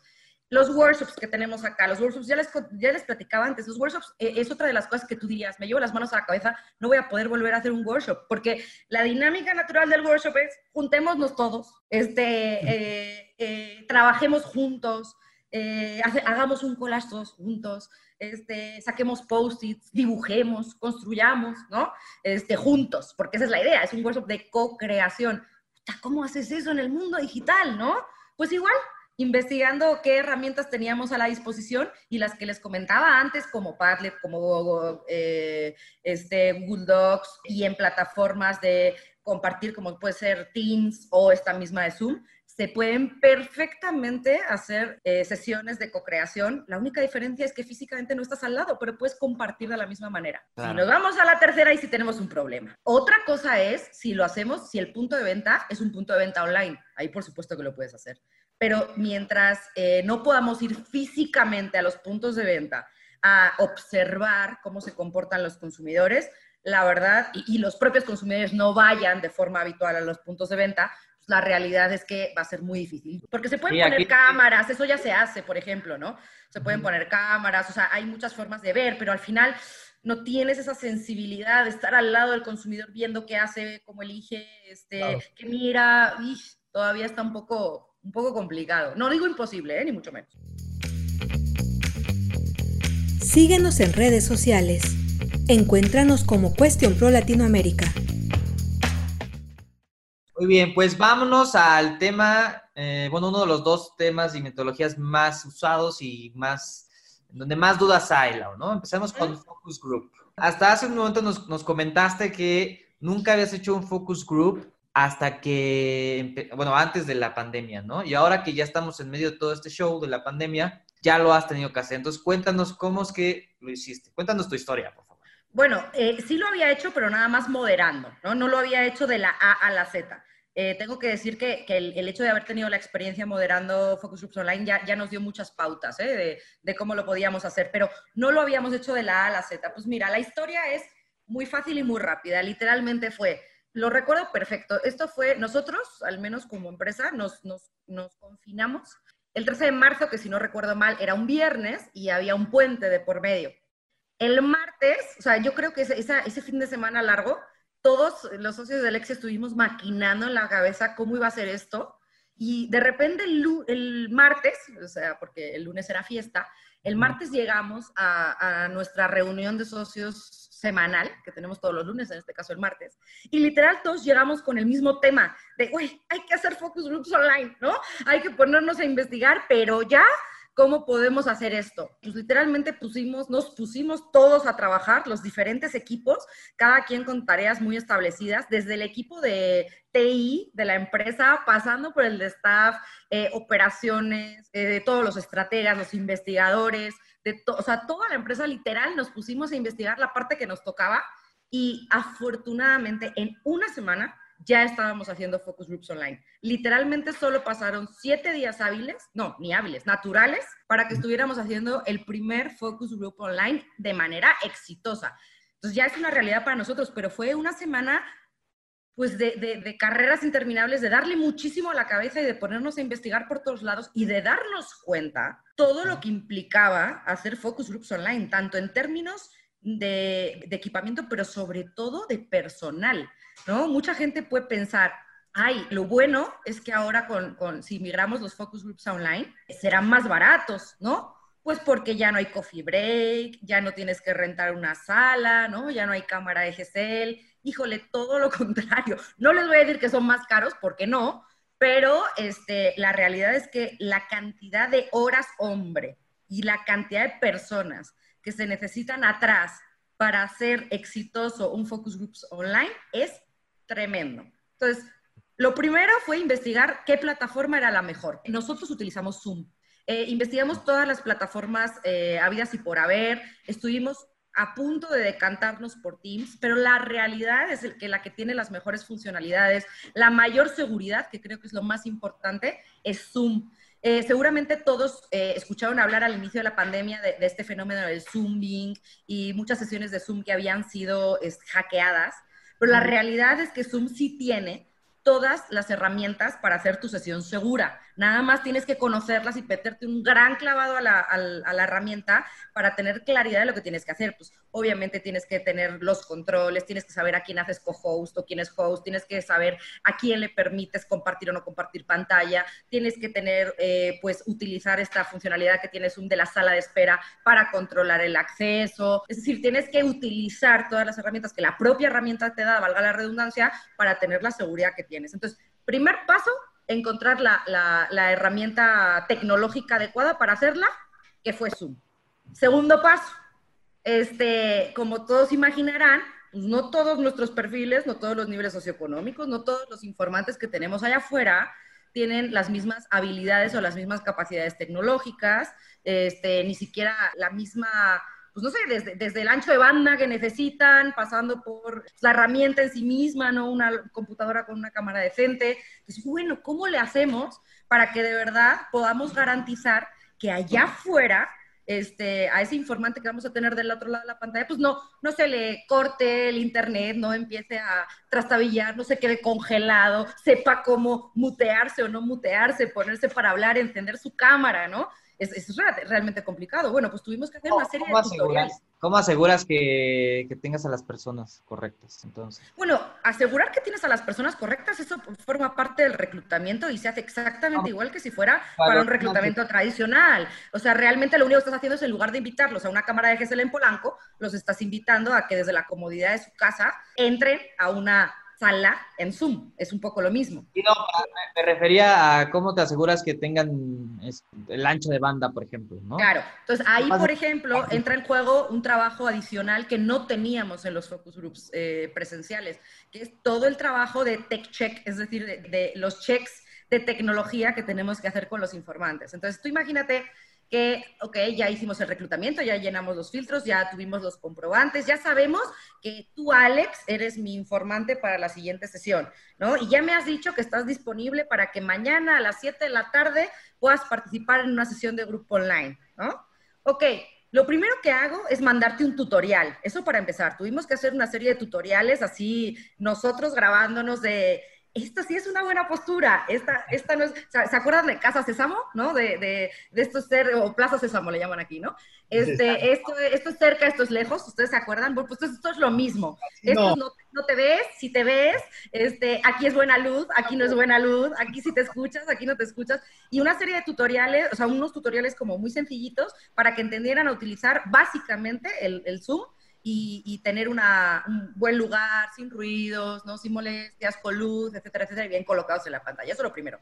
Los workshops que tenemos acá, los workshops, ya les, ya les platicaba antes, los workshops eh, es otra de las cosas que tú dirías, me llevo las manos a la cabeza, no voy a poder volver a hacer un workshop, porque la dinámica natural del workshop es juntémonos todos, este, eh, trabajemos juntos, eh, hagamos un collage juntos, este, saquemos post-its, dibujemos, construyamos, ¿no? Este, juntos, porque esa es la idea, es un workshop de co-creación. ¿Cómo haces eso en el mundo digital, no? Pues igual, investigando qué herramientas teníamos a la disposición y las que les comentaba antes, como Padlet, como eh, este, Google Docs y en plataformas de compartir como puede ser Teams o esta misma de Zoom, se pueden perfectamente hacer eh, sesiones de co-creación. La única diferencia es que físicamente no estás al lado, pero puedes compartir de la misma manera. Si nos vamos a la tercera y si tenemos un problema. Otra cosa es si lo hacemos, si el punto de venta es un punto de venta online. Ahí por supuesto que lo puedes hacer. Pero mientras eh, no podamos ir físicamente a los puntos de venta a observar cómo se comportan los consumidores, la verdad, y, y, los propios consumidores no vayan de forma habitual a los puntos de venta, la realidad es que va a ser muy difícil. Porque se pueden poner cámaras, eso ya se hace, por ejemplo, ¿no? Se pueden poner cámaras, o sea, hay muchas formas de ver, pero al final no tienes esa sensibilidad de estar al lado del consumidor viendo qué hace, cómo elige, este, qué mira, todavía está un poco, un poco complicado. No digo imposible, ¿eh? ni mucho menos. Síguenos en redes sociales. Encuéntranos como Cuestión Pro Latinoamérica. Muy bien, pues vámonos al tema, eh, bueno, uno de los dos temas y metodologías más usados y más, donde más dudas hay, ¿no? Empezamos con Focus Group. Hasta hace un momento nos, nos comentaste que nunca habías hecho un Focus Group hasta que, bueno, antes de la pandemia, ¿no? Y ahora que ya estamos en medio de todo este show de la pandemia, ya lo has tenido que hacer. Entonces, cuéntanos cómo es que lo hiciste. Cuéntanos tu historia, por favor. Bueno, eh, sí lo había hecho, pero nada más moderando, ¿no? No lo había hecho de la A a la Z. Eh, tengo que decir que, el, hecho de haber tenido la experiencia moderando Focus Groups Online ya, ya nos dio muchas pautas ¿eh? de, cómo lo podíamos hacer, pero no lo habíamos hecho de la A a la Z. Pues mira, la historia es muy fácil y muy rápida. Literalmente fue, lo recuerdo perfecto. Esto fue, nosotros, al menos como empresa, nos, nos, nos confinamos el 13 de marzo, que si no recuerdo mal, era un viernes y había un puente de por medio. El martes, o sea, yo creo que ese, ese fin de semana largo, todos los socios del ex estuvimos maquinando en la cabeza cómo iba a ser esto. Y de repente el, martes, o sea, porque el lunes era fiesta, el martes llegamos a, a, nuestra reunión de socios semanal, que tenemos todos los lunes, en este caso el martes, y literal todos llegamos con el mismo tema de, güey, hay que hacer focus groups online, ¿no? Hay que ponernos a investigar, pero ya ¿Cómo podemos hacer esto? Pues literalmente pusimos, nos pusimos todos a trabajar, los diferentes equipos, cada quien con tareas muy establecidas, desde el equipo de TI de la empresa, pasando por el de staff, eh, operaciones, eh, de todos los estrategas, los investigadores, de o sea, toda la empresa literal nos pusimos a investigar la parte que nos tocaba y afortunadamente en una semana ya estábamos haciendo focus groups online. Literalmente solo pasaron siete días hábiles, no, ni hábiles, naturales, para que estuviéramos haciendo el primer focus group online de manera exitosa. Entonces ya es una realidad para nosotros, pero fue una semana pues de, de, carreras interminables, de darle muchísimo a la cabeza y de ponernos a investigar por todos lados y de darnos cuenta todo lo que implicaba hacer focus groups online, tanto en términos de, de equipamiento, pero sobre todo de personal. ¿No? Mucha gente puede pensar, ay, lo bueno es que ahora con, si migramos los focus groups online, serán más baratos, ¿no? Pues porque ya no hay coffee break, ya no tienes que rentar una sala, ¿no? Ya no hay cámara de GSL. Híjole, todo lo contrario. No les voy a decir que son más caros, porque no, pero este, la realidad es que la cantidad de horas hombre y la cantidad de personas que se necesitan atrás para hacer exitoso un focus groups online es tremendo. Entonces, lo primero fue investigar qué plataforma era la mejor. Nosotros utilizamos Zoom. Eh, investigamos todas las plataformas eh, habidas y por haber. Estuvimos a punto de decantarnos por Teams, pero la realidad es que la que tiene las mejores funcionalidades, la mayor seguridad, que creo que es lo más importante, es Zoom. Eh, seguramente todos escucharon hablar al inicio de la pandemia de, este fenómeno del Zooming y muchas sesiones de Zoom que habían sido hackeadas. Pero la realidad es que Zoom sí tiene todas las herramientas para hacer tu sesión segura. Nada más tienes que conocerlas y meterte un gran clavado a la, herramienta para tener claridad de lo que tienes que hacer. Pues obviamente tienes que tener los controles, tienes que saber a quién haces co-host o quién es host, tienes que saber a quién le permites compartir o no compartir pantalla, tienes que tener, eh, pues, utilizar esta funcionalidad que tienes un de la sala de espera para controlar el acceso. Es decir, tienes que utilizar todas las herramientas que la propia herramienta te da, valga la redundancia, para tener la seguridad que tienes. Entonces, primer paso, encontrar la, herramienta tecnológica adecuada para hacerla, que fue Zoom. Segundo paso, este, como todos imaginarán, pues, no todos nuestros perfiles, no todos los niveles socioeconómicos, no todos los informantes que tenemos allá afuera tienen las mismas habilidades o las mismas capacidades tecnológicas, este, ni siquiera la misma, pues no sé, desde, el ancho de banda que necesitan, pasando por la herramienta en sí misma, ¿no? Una computadora con una cámara decente. Entonces, bueno, ¿cómo le hacemos para que de verdad podamos garantizar que allá afuera este, a ese informante que vamos a tener del otro lado de la pantalla, pues no, no se le corte el internet, no empiece a trastabillar, no se quede congelado, sepa cómo mutearse o no mutearse, ponerse para hablar, encender su cámara, ¿no? Es, es realmente complicado. Bueno, pues tuvimos que hacer una serie de tutoriales. ¿Cómo aseguras que, que, tengas a las personas correctas entonces? Bueno, asegurar que tienes a las personas correctas, eso forma parte del reclutamiento y se hace exactamente igual que si fuera para, un reclutamiento tradicional. O sea, realmente lo único que estás haciendo es en lugar de invitarlos a una cámara de GSL en Polanco, los estás invitando a que desde la comodidad de su casa entren a una sala en Zoom. Es un poco lo mismo. Y no, me refería a cómo te aseguras que tengan el ancho de banda, por ejemplo, ¿no? Claro. Entonces, ahí, por ejemplo, entra en juego un trabajo adicional que no teníamos en los focus groups eh, presenciales, que es todo el trabajo de tech check, es decir, de, de los checks de tecnología que tenemos que hacer con los informantes. Entonces, tú imagínate que, ok, ya hicimos el reclutamiento, ya llenamos los filtros, ya tuvimos los comprobantes, ya sabemos que tú, Alex, eres mi informante para la siguiente sesión, ¿no? Y ya me has dicho que estás disponible para que mañana a las 7 de la tarde puedas participar en una sesión de grupo online, ¿no? Ok, lo primero que hago es mandarte un tutorial. Eso para empezar. Tuvimos que hacer una serie de tutoriales así, nosotros grabándonos de esta sí es una buena postura, esta, esta no es, ¿se acuerdan de Casa Sésamo, no? De, de, de esto es ser, o Plaza Sésamo le llaman aquí, ¿no? Este, esto, esto es cerca, esto es lejos, ¿ustedes se acuerdan? Bueno, pues esto es lo mismo. Esto no. no, te ves, si te ves, este, aquí es buena luz, aquí no es buena luz, aquí sí te escuchas, aquí no te escuchas, y una serie de tutoriales, o sea, unos tutoriales como muy sencillitos para que entendieran a utilizar básicamente el, el Zoom y, tener un buen lugar, sin ruidos, ¿no? sin molestias, con luz, etcétera, etcétera, bien colocados en la pantalla. Eso es lo primero.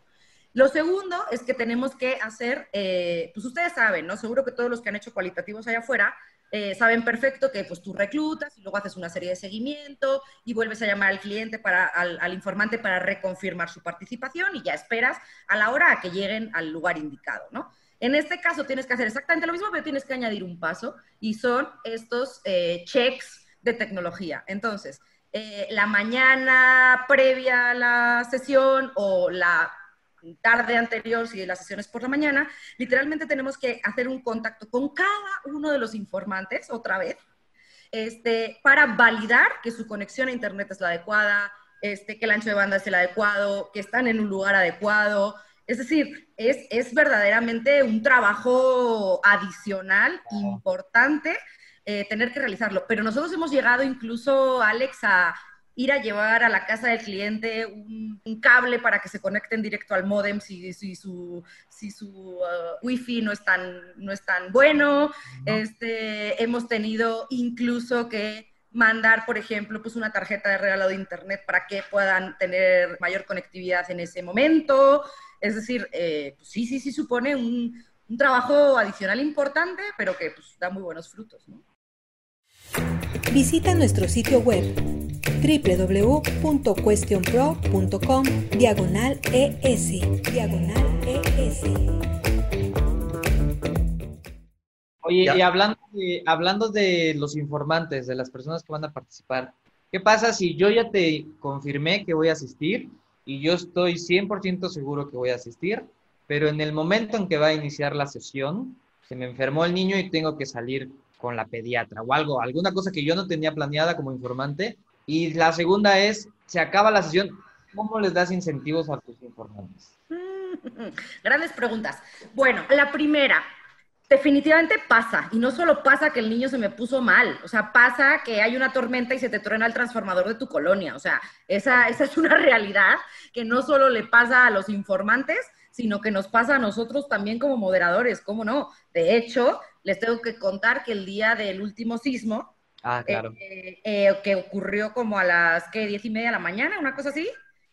Lo segundo es que tenemos que hacer, eh, pues ustedes saben, ¿no? Seguro que todos los que han hecho cualitativos allá afuera eh, saben perfecto que pues tú reclutas y luego haces una serie de seguimiento y vuelves a llamar al cliente, para, al, al, informante para reconfirmar su participación y ya esperas a la hora a que lleguen al lugar indicado, ¿no? En este caso tienes que hacer exactamente lo mismo, pero tienes que añadir un paso y son estos eh, checks de tecnología. Entonces, eh, la mañana previa a la sesión o la tarde anterior, si la sesión es por la mañana, literalmente tenemos que hacer un contacto con cada uno de los informantes otra vez, este, para validar que su conexión a Internet es la adecuada, este, que el ancho de banda es el adecuado, que están en un lugar adecuado, es decir, es, verdaderamente un trabajo adicional importante eh, tener que realizarlo. Pero nosotros hemos llegado incluso, Alex, a ir a llevar a la casa del cliente un, cable para que se conecten directo al modem si, su, si su uh, wifi no es tan, no es tan bueno. Este, hemos tenido incluso que mandar, por ejemplo, pues una tarjeta de regalo de internet para que puedan tener mayor conectividad en ese momento. Es decir, eh, pues sí, sí, sí supone un, trabajo adicional importante, pero que pues, da muy buenos frutos. Visita nuestro sitio web www.questionpro.com diagonal ES. Diagonal ES. Oye, y hablando de, hablando de los informantes, de las personas que van a participar, ¿qué pasa si yo ya te confirmé que voy a asistir? Y yo estoy 100% seguro que voy a asistir, pero en el momento en que va a iniciar la sesión, se me enfermó el niño y tengo que salir con la pediatra o algo, alguna cosa que yo no tenía planeada como informante. Y la segunda es, se acaba la sesión, ¿cómo les das incentivos a tus informantes? Grandes preguntas. Bueno, la primera, definitivamente pasa, y no solo pasa que el niño se me puso mal, o sea, pasa que hay una tormenta y se te truena el transformador de tu colonia, o sea, esa, esa es una realidad que no solo le pasa a los informantes, sino que nos pasa a nosotros también como moderadores, ¿cómo no? De hecho, les tengo que contar que el día del último sismo, ah, claro. Eh, eh, que ocurrió como a las, ¿qué? Diez y media de la mañana, una cosa así.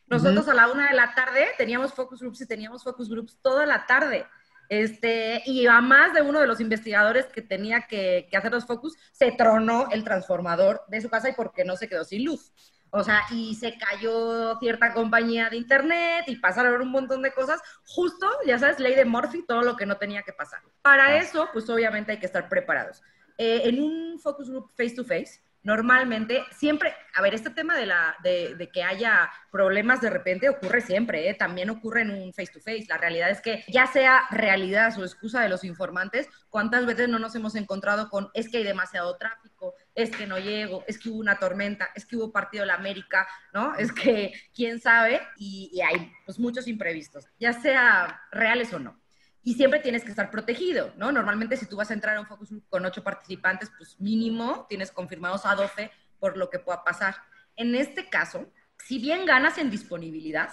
Nosotros a la una de la tarde teníamos focus groups y teníamos focus groups toda la tarde. Este, y a más de uno de los investigadores que tenía que, hacer los focus, se tronó el transformador de su casa y porque no se quedó sin luz. O sea, y se cayó cierta compañía de internet y pasaron un montón de cosas. Justo, ya sabes, ley de Murphy, todo lo que no tenía que pasar. Para eso, pues obviamente hay que estar preparados. Eh, en un focus group face to face, normalmente, siempre, a ver, este tema de, la, de, que haya problemas de repente ocurre siempre, ¿eh? también ocurre en un face-to-face. La realidad es que ya sea realidad o excusa de los informantes, ¿cuántas veces no nos hemos encontrado con es que hay demasiado tráfico, es que no llego, es que hubo una tormenta, es que hubo partido de la América, ¿no? Es que quién sabe y, y hay pues muchos imprevistos, ya sea reales o no. Y siempre tienes que estar protegido, ¿no? Normalmente si tú vas a entrar a un focus con ocho participantes, pues mínimo tienes confirmados a 12 por lo que pueda pasar. En este caso, si bien ganas en disponibilidad,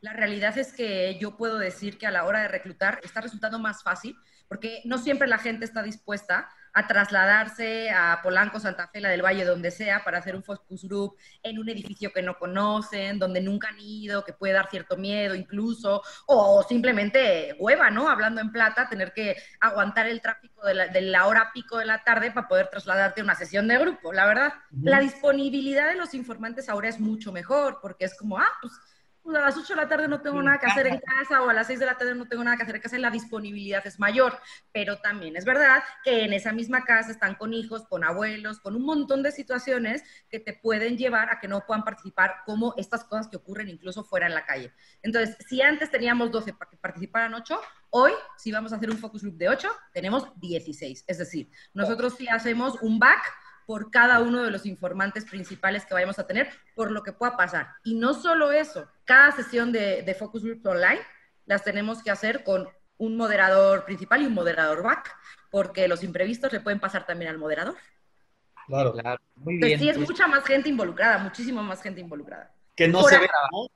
la realidad es que yo puedo decir que a la hora de reclutar está resultando más fácil porque no siempre la gente está dispuesta a trasladarse a Polanco, Santa Fe, la del Valle, donde sea, para hacer un focus group en un edificio que no conocen, donde nunca han ido, que puede dar cierto miedo incluso, o simplemente hueva, ¿no? Hablando en plata, tener que aguantar el tráfico de la, de la hora pico de la tarde para poder trasladarte a una sesión de grupo, la verdad. La disponibilidad de los informantes ahora es mucho mejor, porque es como, ah, pues a las 8 de la tarde no tengo nada que hacer en casa o a las 6 de la tarde no tengo nada que hacer en casa, la disponibilidad es mayor. Pero también es verdad que en esa misma casa están con hijos, con abuelos, con un montón de situaciones que te pueden llevar a que no puedan participar, como estas cosas que ocurren incluso fuera en la calle. Entonces, si antes teníamos 12 para que participaran 8, hoy, si vamos a hacer un focus group de 8, tenemos 16. Es decir, nosotros sí hacemos un back por cada uno de los informantes principales que vayamos a tener, por lo que pueda pasar. Y no solo eso, cada sesión de, Focus Group Online las tenemos que hacer con un moderador principal y un moderador back, porque los imprevistos le pueden pasar también al moderador. Claro, claro. Muy bien. sí, es mucha más gente involucrada, muchísimo más gente involucrada. Que no se ve,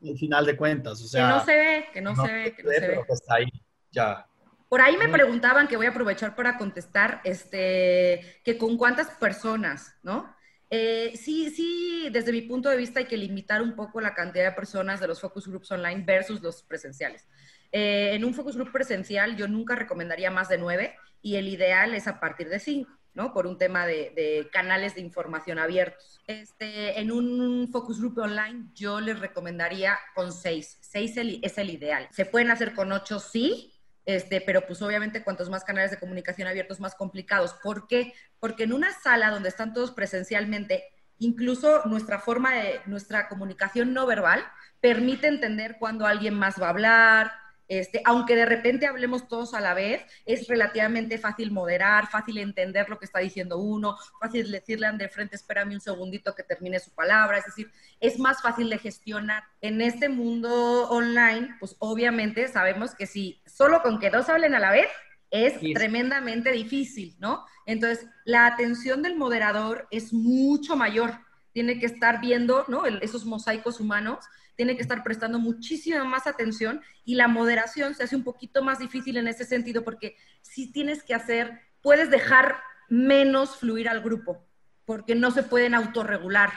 Al final de cuentas, o sea. Que no se ve, que no, se ve, que no se, ve. Pero que está ahí, ya. Por ahí me preguntaban, que voy a aprovechar para contestar, este, que con cuántas personas, ¿no? Eh, sí, sí, desde mi punto de vista hay que limitar un poco la cantidad de personas de los focus groups online versus los presenciales. Eh, en un focus group presencial yo nunca recomendaría más de nueve y el ideal es a partir de cinco. ¿no? Por un tema de, canales de información abiertos. Este, en un focus group online yo les recomendaría con seis. Seis es el ideal. Se pueden hacer con ocho, sí, este, pero pues obviamente cuantos más canales de comunicación abiertos, más complicados. ¿Por qué? Porque en una sala donde están todos presencialmente, incluso nuestra forma de, nuestra comunicación no verbal permite entender cuando alguien más va a hablar, este, aunque de repente hablemos todos a la vez, es relativamente fácil moderar, fácil entender lo que está diciendo uno, fácil decirle a de frente, espérame un segundito que termine su palabra, es decir, es más fácil de gestionar. En este mundo online, pues obviamente sabemos que si solo con que dos hablen a la vez, es tremendamente difícil, ¿no? Entonces, la atención del moderador es mucho mayor. Tiene que estar viendo, ¿no? esos mosaicos humanos tiene que estar prestando muchísima más atención y la moderación se hace un poquito más difícil en ese sentido porque si tienes que hacer, puedes dejar menos fluir al grupo porque no se pueden autorregular.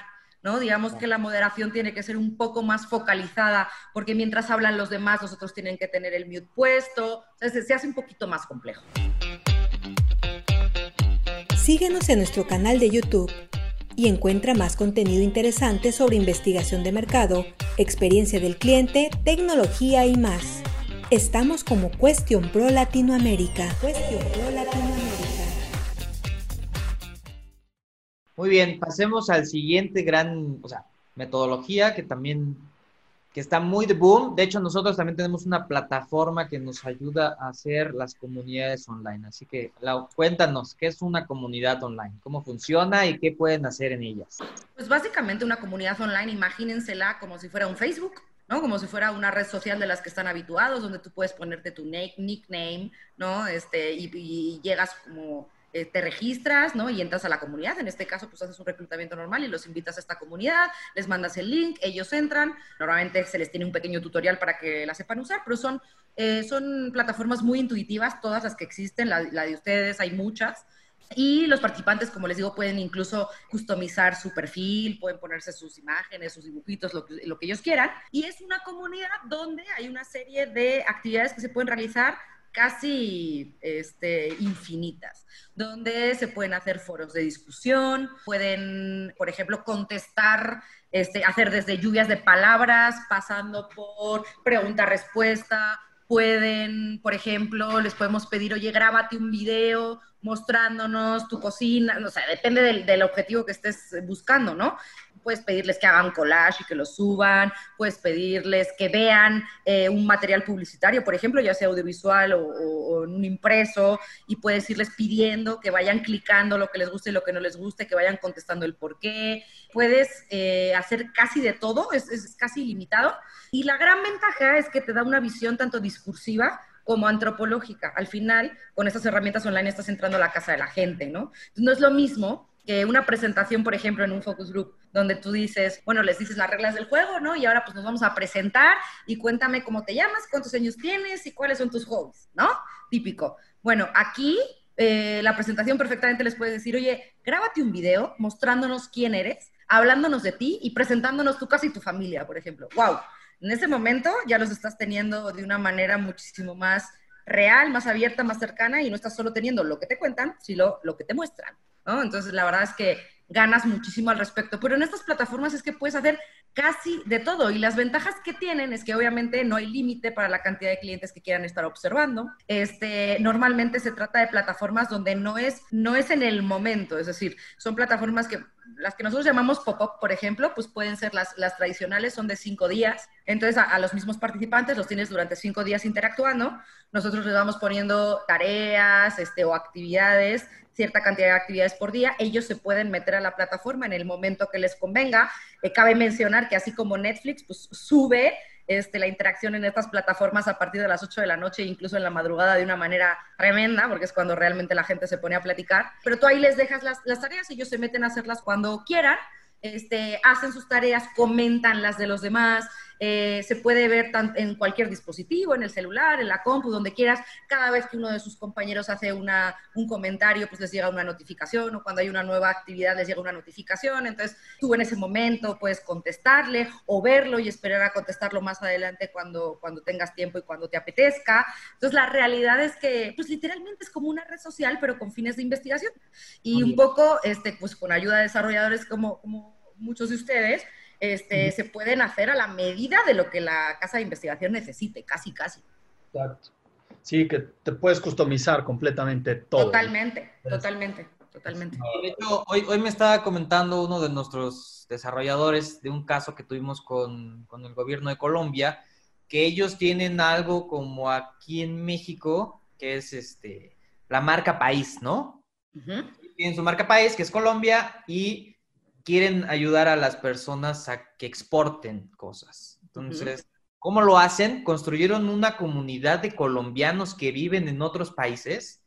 ¿No? Digamos que la moderación tiene que ser un poco más focalizada, porque mientras hablan los demás, los otros tienen que tener el mute puesto, o se hace un poquito más complejo. Síguenos en nuestro canal de YouTube y encuentra más contenido interesante sobre investigación de mercado, experiencia del cliente, tecnología y más. Estamos como Question Pro Latinoamérica. Question Pro Muy bien, pasemos al siguiente gran, o sea, metodología que también que está muy de boom. De hecho, nosotros también tenemos una plataforma que nos ayuda a hacer las comunidades online. Así que, Lau, cuéntanos, ¿qué es una comunidad online? ¿Cómo funciona y qué pueden hacer en ellas? Pues básicamente una comunidad online, imagínensela como si fuera un Facebook, ¿no? Como si fuera una red social de las que están habituados, donde tú puedes ponerte tu nickname, ¿no? Este, y, y llegas como eh, te registras, ¿no? Y entras a la comunidad. En este caso, pues haces un reclutamiento normal y los invitas a esta comunidad, les mandas el link, ellos entran. Normalmente se les tiene un pequeño tutorial para que la sepan usar, pero son, eh, son plataformas muy intuitivas, todas las que existen, la, de ustedes, hay muchas. Y los participantes, como les digo, pueden incluso customizar su perfil, pueden ponerse sus imágenes, sus dibujitos, lo que, lo que ellos quieran. Y es una comunidad donde hay una serie de actividades que se pueden realizar casi este, infinitas, donde se pueden hacer foros de discusión, pueden, por ejemplo, contestar, este, hacer desde lluvias de palabras, pasando por pregunta-respuesta, pueden, por ejemplo, les podemos pedir, oye, grábate un video mostrándonos tu cocina, o sea, depende del, del, objetivo que estés buscando, ¿no? Puedes pedirles que hagan collage y que lo suban, puedes pedirles que vean eh, un material publicitario, por ejemplo, ya sea audiovisual o, en un impreso, y puedes irles pidiendo que vayan clicando lo que les guste y lo que no les guste, que vayan contestando el por qué. Puedes eh, hacer casi de todo, es, es casi ilimitado. Y la gran ventaja es que te da una visión tanto discursiva como antropológica. Al final, con estas herramientas online estás entrando a la casa de la gente, ¿no? no es lo mismo que una presentación, por ejemplo, en un focus group, donde tú dices, bueno, les dices las reglas del juego, ¿no? Y ahora pues nos vamos a presentar y cuéntame cómo te llamas, cuántos años tienes y cuáles son tus hobbies, ¿no? Típico. Bueno, aquí eh, la presentación perfectamente les puede decir, oye, grábate un video mostrándonos quién eres, hablándonos de ti y presentándonos tu casa y tu familia, por ejemplo. ¡Wow! En ese momento ya los estás teniendo de una manera muchísimo más real, más abierta, más cercana y no estás solo teniendo lo que te cuentan, sino lo que te muestran. Entonces, la verdad es que ganas muchísimo al respecto. Pero en estas plataformas es que puedes hacer casi de todo y las ventajas que tienen es que obviamente no hay límite para la cantidad de clientes que quieran estar observando. Este, normalmente se trata de plataformas donde no es, no es en el momento, es decir, son plataformas que las que nosotros llamamos pop-up, por ejemplo, pues pueden ser las, las tradicionales, son de cinco días. Entonces, a, a, los mismos participantes los tienes durante cinco días interactuando. Nosotros les vamos poniendo tareas este, o actividades cierta cantidad de actividades por día, ellos se pueden meter a la plataforma en el momento que les convenga. Eh, cabe mencionar que así como Netflix, pues sube este, la interacción en estas plataformas a partir de las 8 de la noche, incluso en la madrugada de una manera tremenda, porque es cuando realmente la gente se pone a platicar. Pero tú ahí les dejas las, las tareas, ellos se meten a hacerlas cuando quieran este, hacen sus tareas, comentan las de los demás, eh, se puede ver en cualquier dispositivo, en el celular, en la compu, donde quieras. Cada vez que uno de sus compañeros hace una, un comentario, pues les llega una notificación o cuando hay una nueva actividad les llega una notificación. Entonces tú en ese momento puedes contestarle o verlo y esperar a contestarlo más adelante cuando, cuando tengas tiempo y cuando te apetezca. Entonces la realidad es que pues literalmente es como una red social pero con fines de investigación y un poco este, pues con ayuda de desarrolladores como, como muchos de ustedes, este, se pueden hacer a la medida de lo que la casa de investigación necesite, casi, casi. Exacto. Sí, que te puedes customizar completamente todo. Totalmente, totalmente, totalmente. De hecho, hoy, hoy me estaba comentando uno de nuestros desarrolladores de un caso que tuvimos con, con el gobierno de Colombia, que ellos tienen algo como aquí en México, que es este, la marca país, ¿no? Tienen su marca país, que es Colombia, y quieren ayudar a las personas a que exporten cosas. Entonces, ¿cómo lo hacen? Construyeron una comunidad de colombianos que viven en otros países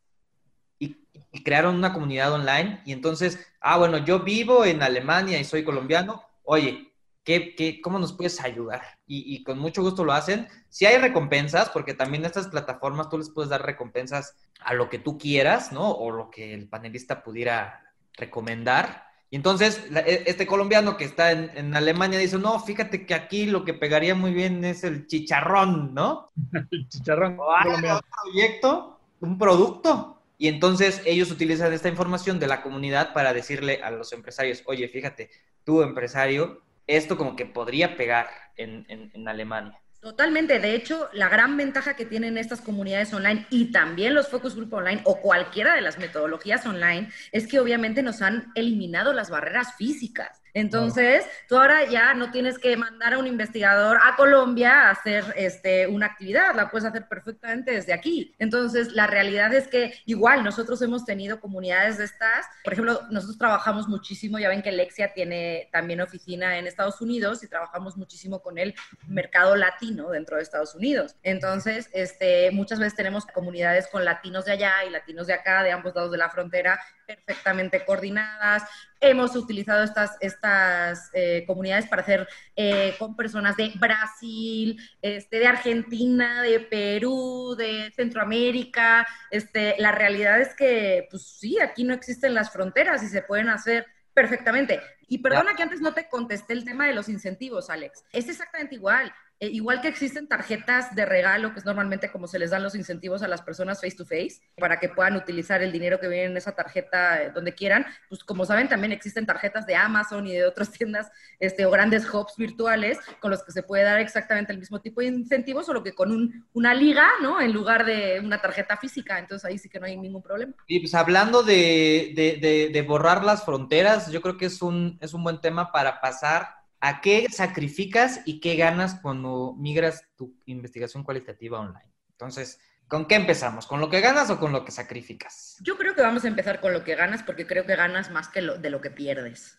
y, crearon una comunidad online. Y entonces, ah, bueno, yo vivo en Alemania y soy colombiano. Oye, ¿qué, qué, cómo nos puedes ayudar? Y, y, con mucho gusto lo hacen. Si hay recompensas, porque también estas plataformas tú les puedes dar recompensas a lo que tú quieras, ¿no? O lo que el panelista pudiera recomendar. Y entonces, e, este colombiano que está en, Alemania dice, no, fíjate que aquí lo que pegaría muy bien es el chicharrón, ¿no? el chicharrón. un proyecto, un producto. Y entonces ellos utilizan esta información de la comunidad para decirle a los empresarios, oye, fíjate, tú empresario, esto como que podría pegar en, en Alemania. Totalmente. De hecho, la gran ventaja que tienen estas comunidades online y también los focus group online o cualquiera de las metodologías online es que obviamente nos han eliminado las barreras físicas. Entonces, tú ahora ya no tienes que mandar a un investigador a Colombia a hacer este, una actividad, la puedes hacer perfectamente desde aquí. Entonces, la realidad es que igual nosotros hemos tenido comunidades de estas, por ejemplo, nosotros trabajamos muchísimo, ya ven que Lexia tiene también oficina en Estados Unidos y trabajamos muchísimo con el mercado latino dentro de Estados Unidos. Entonces, este, muchas veces tenemos comunidades con latinos de allá y latinos de acá, de ambos lados de la frontera, perfectamente coordinadas. Hemos utilizado estas, estas eh, comunidades para hacer eh, con personas de Brasil, este, de Argentina, de Perú, de Centroamérica. Este, la realidad es que, pues sí, aquí no existen las fronteras y se pueden hacer perfectamente. Y perdona que antes no te contesté el tema de los incentivos, Alex. Es exactamente igual. Eh, igual que existen tarjetas de regalo, que es normalmente como se les dan los incentivos a las personas face to face, para que puedan utilizar el dinero que viene en esa tarjeta eh, donde quieran, pues como saben, también existen tarjetas de Amazon y de otras tiendas este, o grandes hubs virtuales con los que se puede dar exactamente el mismo tipo de incentivos, solo que con un, una liga, ¿no? En lugar de una tarjeta física. Entonces ahí sí que no hay ningún problema. Y pues hablando de, de, de borrar las fronteras, yo creo que es un, es un buen tema para pasar ¿A qué sacrificas y qué ganas cuando migras tu investigación cualitativa online? Entonces, ¿con qué empezamos? ¿Con lo que ganas o con lo que sacrificas? Yo creo que vamos a empezar con lo que ganas porque creo que ganas más que lo, de lo que pierdes.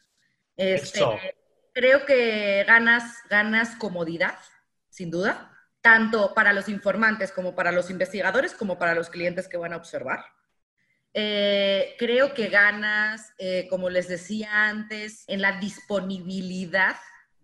Este, creo que ganas, ganas comodidad, sin duda. tanto para los informantes como para los investigadores, como para los clientes que van a observar. Eh, creo que ganas, eh, como les decía antes, en la disponibilidad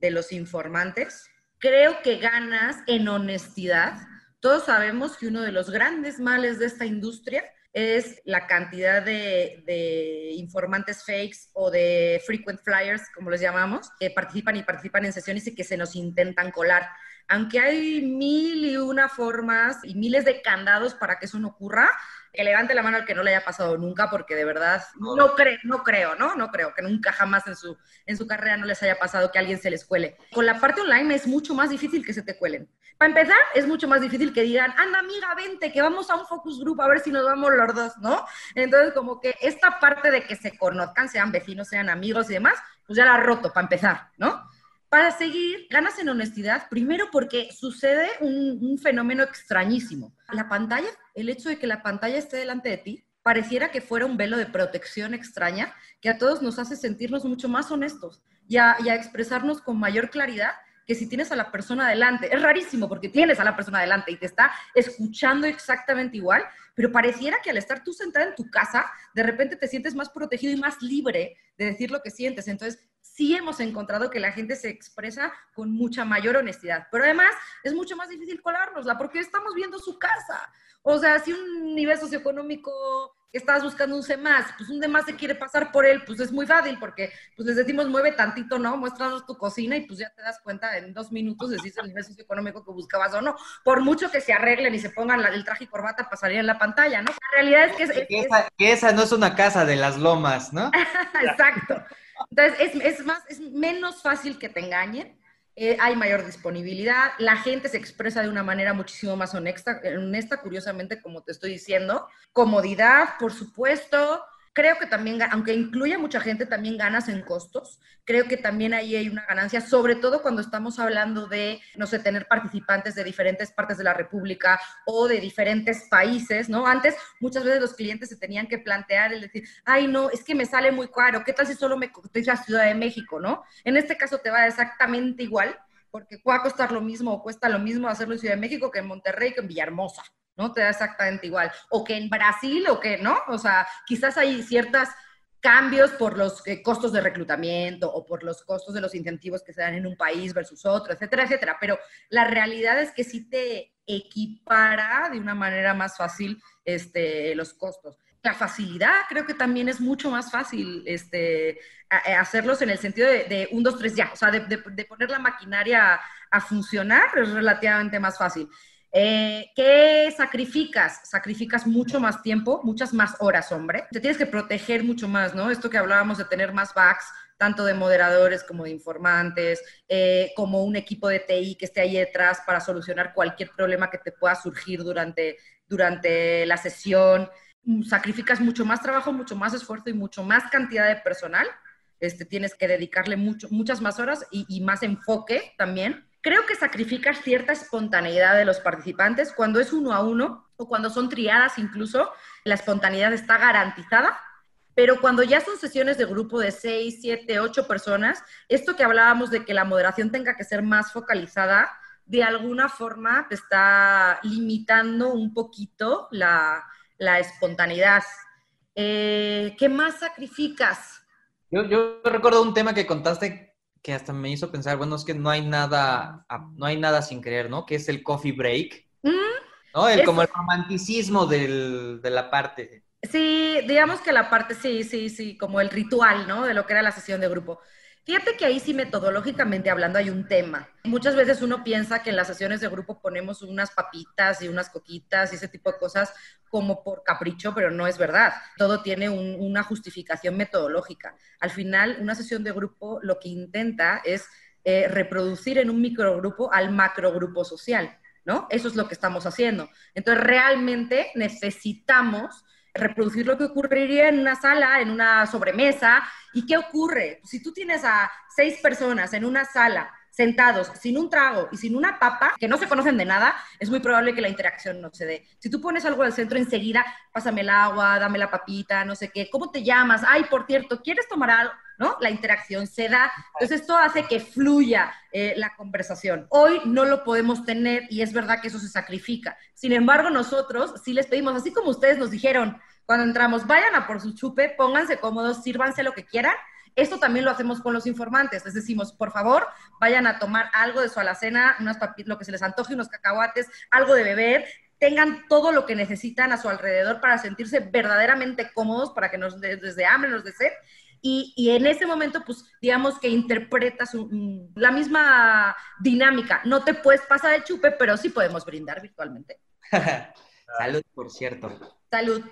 de los informantes. Creo que ganas en honestidad. Todos sabemos que uno de los grandes males de esta industria es la cantidad de, de, informantes fakes o de frequent flyers, como les llamamos, que participan y participan en sesiones y que se nos intentan colar. Aunque hay mil y una formas y miles de candados para que eso no ocurra, que levante la mano al que no le haya pasado nunca, porque de verdad no, no creo, ¿no? No creo que nunca jamás en su, en su carrera no les haya pasado que alguien se les cuele. Con la parte online es mucho más difícil que se te cuelen. Para empezar, es mucho más difícil que digan, anda amiga, vente, que vamos a un focus group a ver si nos vamos los dos, ¿no? Entonces, como que esta parte de que se conozcan, sean vecinos, sean amigos y demás, pues ya la ha roto para empezar, ¿no? Para seguir, ganas en honestidad, primero porque sucede un, un, fenómeno extrañísimo. La pantalla, el hecho de que la pantalla esté delante de ti, pareciera que fuera un velo de protección extraña que a todos nos hace sentirnos mucho más honestos y a, expresarnos con mayor claridad que si tienes a la persona delante. Es rarísimo porque tienes a la persona delante y te está escuchando exactamente igual, pero pareciera que al estar tú sentada en tu casa, de repente te sientes más protegido y más libre de decir lo que sientes. Entonces, sí hemos encontrado que la gente se expresa con mucha mayor honestidad. Pero además es mucho más difícil colárnosla porque estamos viendo su casa. O sea, si un nivel socioeconómico que estás buscando un C más, pues un D más se quiere pasar por él, pues es muy fácil porque pues les decimos mueve tantito, ¿no? Muéstranos tu cocina y pues ya te das cuenta en dos minutos de si es el nivel socioeconómico que buscabas o no. Por mucho que se arreglen y se pongan la, el traje y corbata pasaría en la pantalla, ¿no? La realidad es que... Es, que, esa, es... que esa no es una casa de las lomas, ¿no? Exacto. Entonces, es, más, es menos fácil que te engañen, eh, hay mayor disponibilidad, la gente se expresa de una manera muchísimo más honesta, honesta, curiosamente, como te estoy diciendo. Comodidad, por supuesto. Creo que también, aunque incluye mucha gente, también ganas en costos. Creo que también ahí hay una ganancia, sobre todo cuando estamos hablando de, no sé, tener participantes de diferentes partes de la República o de diferentes países, ¿no? Antes, muchas veces los clientes se tenían que plantear el decir, ay, no, es que me sale muy caro, ¿qué tal si solo me cotiza a Ciudad de México, ¿no? En este caso te va exactamente igual, porque va a costar lo mismo o cuesta lo mismo hacerlo en Ciudad de México que en Monterrey, que en Villahermosa, ¿no? Te da exactamente igual. O que en Brasil, o que, ¿no? O sea, quizás hay ciertas cambios por los eh, costos de reclutamiento o por los costos de los incentivos que se dan en un país versus otro, etcétera, etcétera. Pero la realidad es que sí te equipara de una manera más fácil este, los costos. La facilidad creo que también es mucho más fácil este, a hacerlos en el sentido de, de, un, dos, tres ya, o sea, de, de, poner la maquinaria a funcionar es relativamente más fácil. Eh, ¿Qué sacrificas? Sacrificas mucho más tiempo, muchas más horas, hombre. Te tienes que proteger mucho más, ¿no? Esto que hablábamos de tener más backs, tanto de moderadores como de informantes, eh, como un equipo de TI que esté ahí detrás para solucionar cualquier problema que te pueda surgir durante, durante la sesión. Sacrificas mucho más trabajo, mucho más esfuerzo y mucho más cantidad de personal. Este, tienes que dedicarle mucho, muchas más horas y, y más enfoque también Creo que sacrificas cierta espontaneidad de los participantes cuando es uno a uno o cuando son triadas incluso, la espontaneidad está garantizada, pero cuando ya son sesiones de grupo de 6, 7, 8 personas, esto que hablábamos de que la moderación tenga que ser más focalizada, de alguna forma te está limitando un poquito la, la espontaneidad. Eh, ¿Qué más sacrificas? Yo, yo recuerdo un tema que contaste que hasta me hizo pensar, bueno, es que no hay nada, no hay nada sin creer, ¿no? Que es el coffee break, mm, ¿no? El, como el romanticismo del, de la parte. Sí, digamos que la parte, sí, sí, sí, como el ritual, ¿no? De lo que era la sesión de grupo. Fíjate que ahí sí metodológicamente hablando hay un tema. Muchas veces uno piensa que en las sesiones de grupo ponemos unas papitas y unas coquitas y ese tipo de cosas como por capricho, pero no es verdad. Todo tiene un, una justificación metodológica. Al final, una sesión de grupo lo que intenta es eh, reproducir en un microgrupo al macrogrupo social, ¿no? Eso es lo que estamos haciendo. Entonces, realmente necesitamos reproducir lo que ocurriría en una sala, en una sobremesa. ¿Y qué ocurre? Si tú tienes a seis personas en una sala sentados sin un trago y sin una papa, que no se conocen de nada, es muy probable que la interacción no se dé. Si tú pones algo al centro enseguida, pásame el agua, dame la papita, no sé qué, ¿cómo te llamas? Ay, por cierto, ¿quieres tomar algo? ¿no? La interacción se da. Entonces, esto hace que fluya eh, la conversación. Hoy no lo podemos tener y es verdad que eso se sacrifica. Sin embargo, nosotros sí les pedimos, así como ustedes nos dijeron cuando entramos, vayan a por su chupe, pónganse cómodos, sírvanse lo que quieran. Esto también lo hacemos con los informantes. Les decimos, por favor, vayan a tomar algo de su alacena, unas lo que se les antoje, unos cacahuates, algo de beber, tengan todo lo que necesitan a su alrededor para sentirse verdaderamente cómodos, para que nos desde hambre, nos dé sed. Y, y, en ese momento, pues, digamos que interpretas la misma dinámica. No te puedes pasar el chupe, pero sí podemos brindar virtualmente. Salud, por cierto. Salud.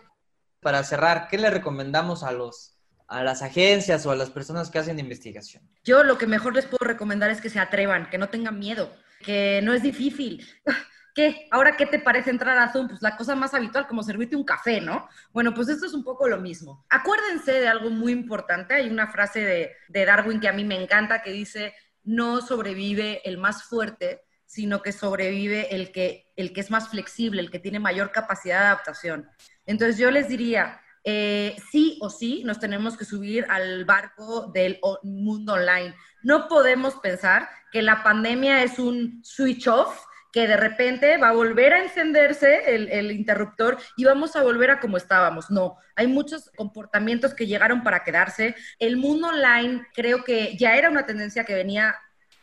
Para cerrar, ¿qué le recomendamos a los a las agencias o a las personas que hacen investigación? Yo lo que mejor les puedo recomendar es que se atrevan, que no tengan miedo, que no es difícil. ¿Qué? ¿Ahora qué te parece entrar a Zoom? Pues la cosa más habitual, como servirte un café, ¿no? Bueno, pues esto es un poco lo mismo. Acuérdense de algo muy importante. Hay una frase de, de Darwin que a mí me encanta que dice, no sobrevive el más fuerte, sino que sobrevive el que, el que es más flexible, el que tiene mayor capacidad de adaptación. Entonces yo les diría, eh, sí o sí nos tenemos que subir al barco del mundo online. No podemos pensar que la pandemia es un switch off que de repente va a volver a encenderse el, interruptor y vamos a volver a como estábamos. No, hay muchos comportamientos que llegaron para quedarse. El mundo online creo que ya era una tendencia que venía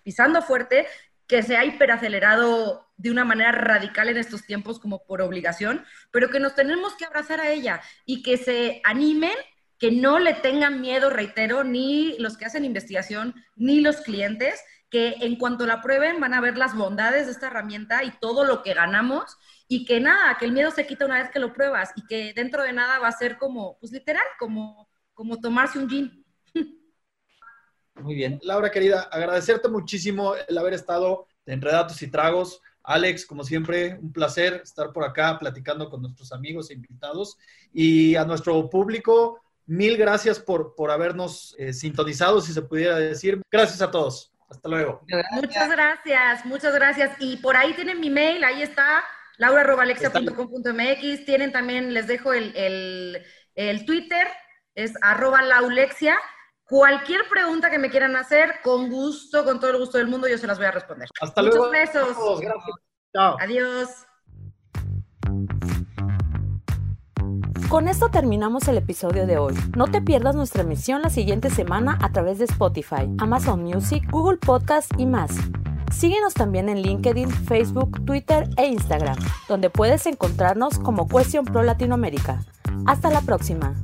pisando fuerte, que se ha hiperacelerado de una manera radical en estos tiempos como por obligación, pero que nos tenemos que abrazar a ella y que se animen, que no le tengan miedo, reitero, ni los que hacen investigación, ni los clientes, que en cuanto la prueben van a ver las bondades de esta herramienta y todo lo que ganamos y que nada, que el miedo se quita una vez que lo pruebas y que dentro de nada va a ser como, pues literal, como, como tomarse un gin. Muy bien. Laura, querida, agradecerte muchísimo el haber estado en Redatos y Tragos. Alex, como siempre, un placer estar por acá platicando con nuestros amigos e invitados. Y a nuestro público, mil gracias por, por habernos eh, sintonizado, si se pudiera decir. Gracias a todos. Hasta luego. Muchas gracias, muchas gracias. Y por ahí tienen mi mail, ahí está, laura.alexia.com.mx. Tienen también, les dejo el, Twitter, es arroba laulexia. Cualquier pregunta que me quieran hacer, con gusto, con todo el gusto del mundo, yo se las voy a responder. Hasta luego. Muchos besos. Gracias. Chao. Adiós. Con esto terminamos el episodio de hoy. No te pierdas nuestra emisión la siguiente semana a través de Spotify, Amazon Music, Google Podcast y más. Síguenos también en LinkedIn, Facebook, Twitter e Instagram, donde puedes encontrarnos como Cuestión Pro Latinoamérica. Hasta la próxima.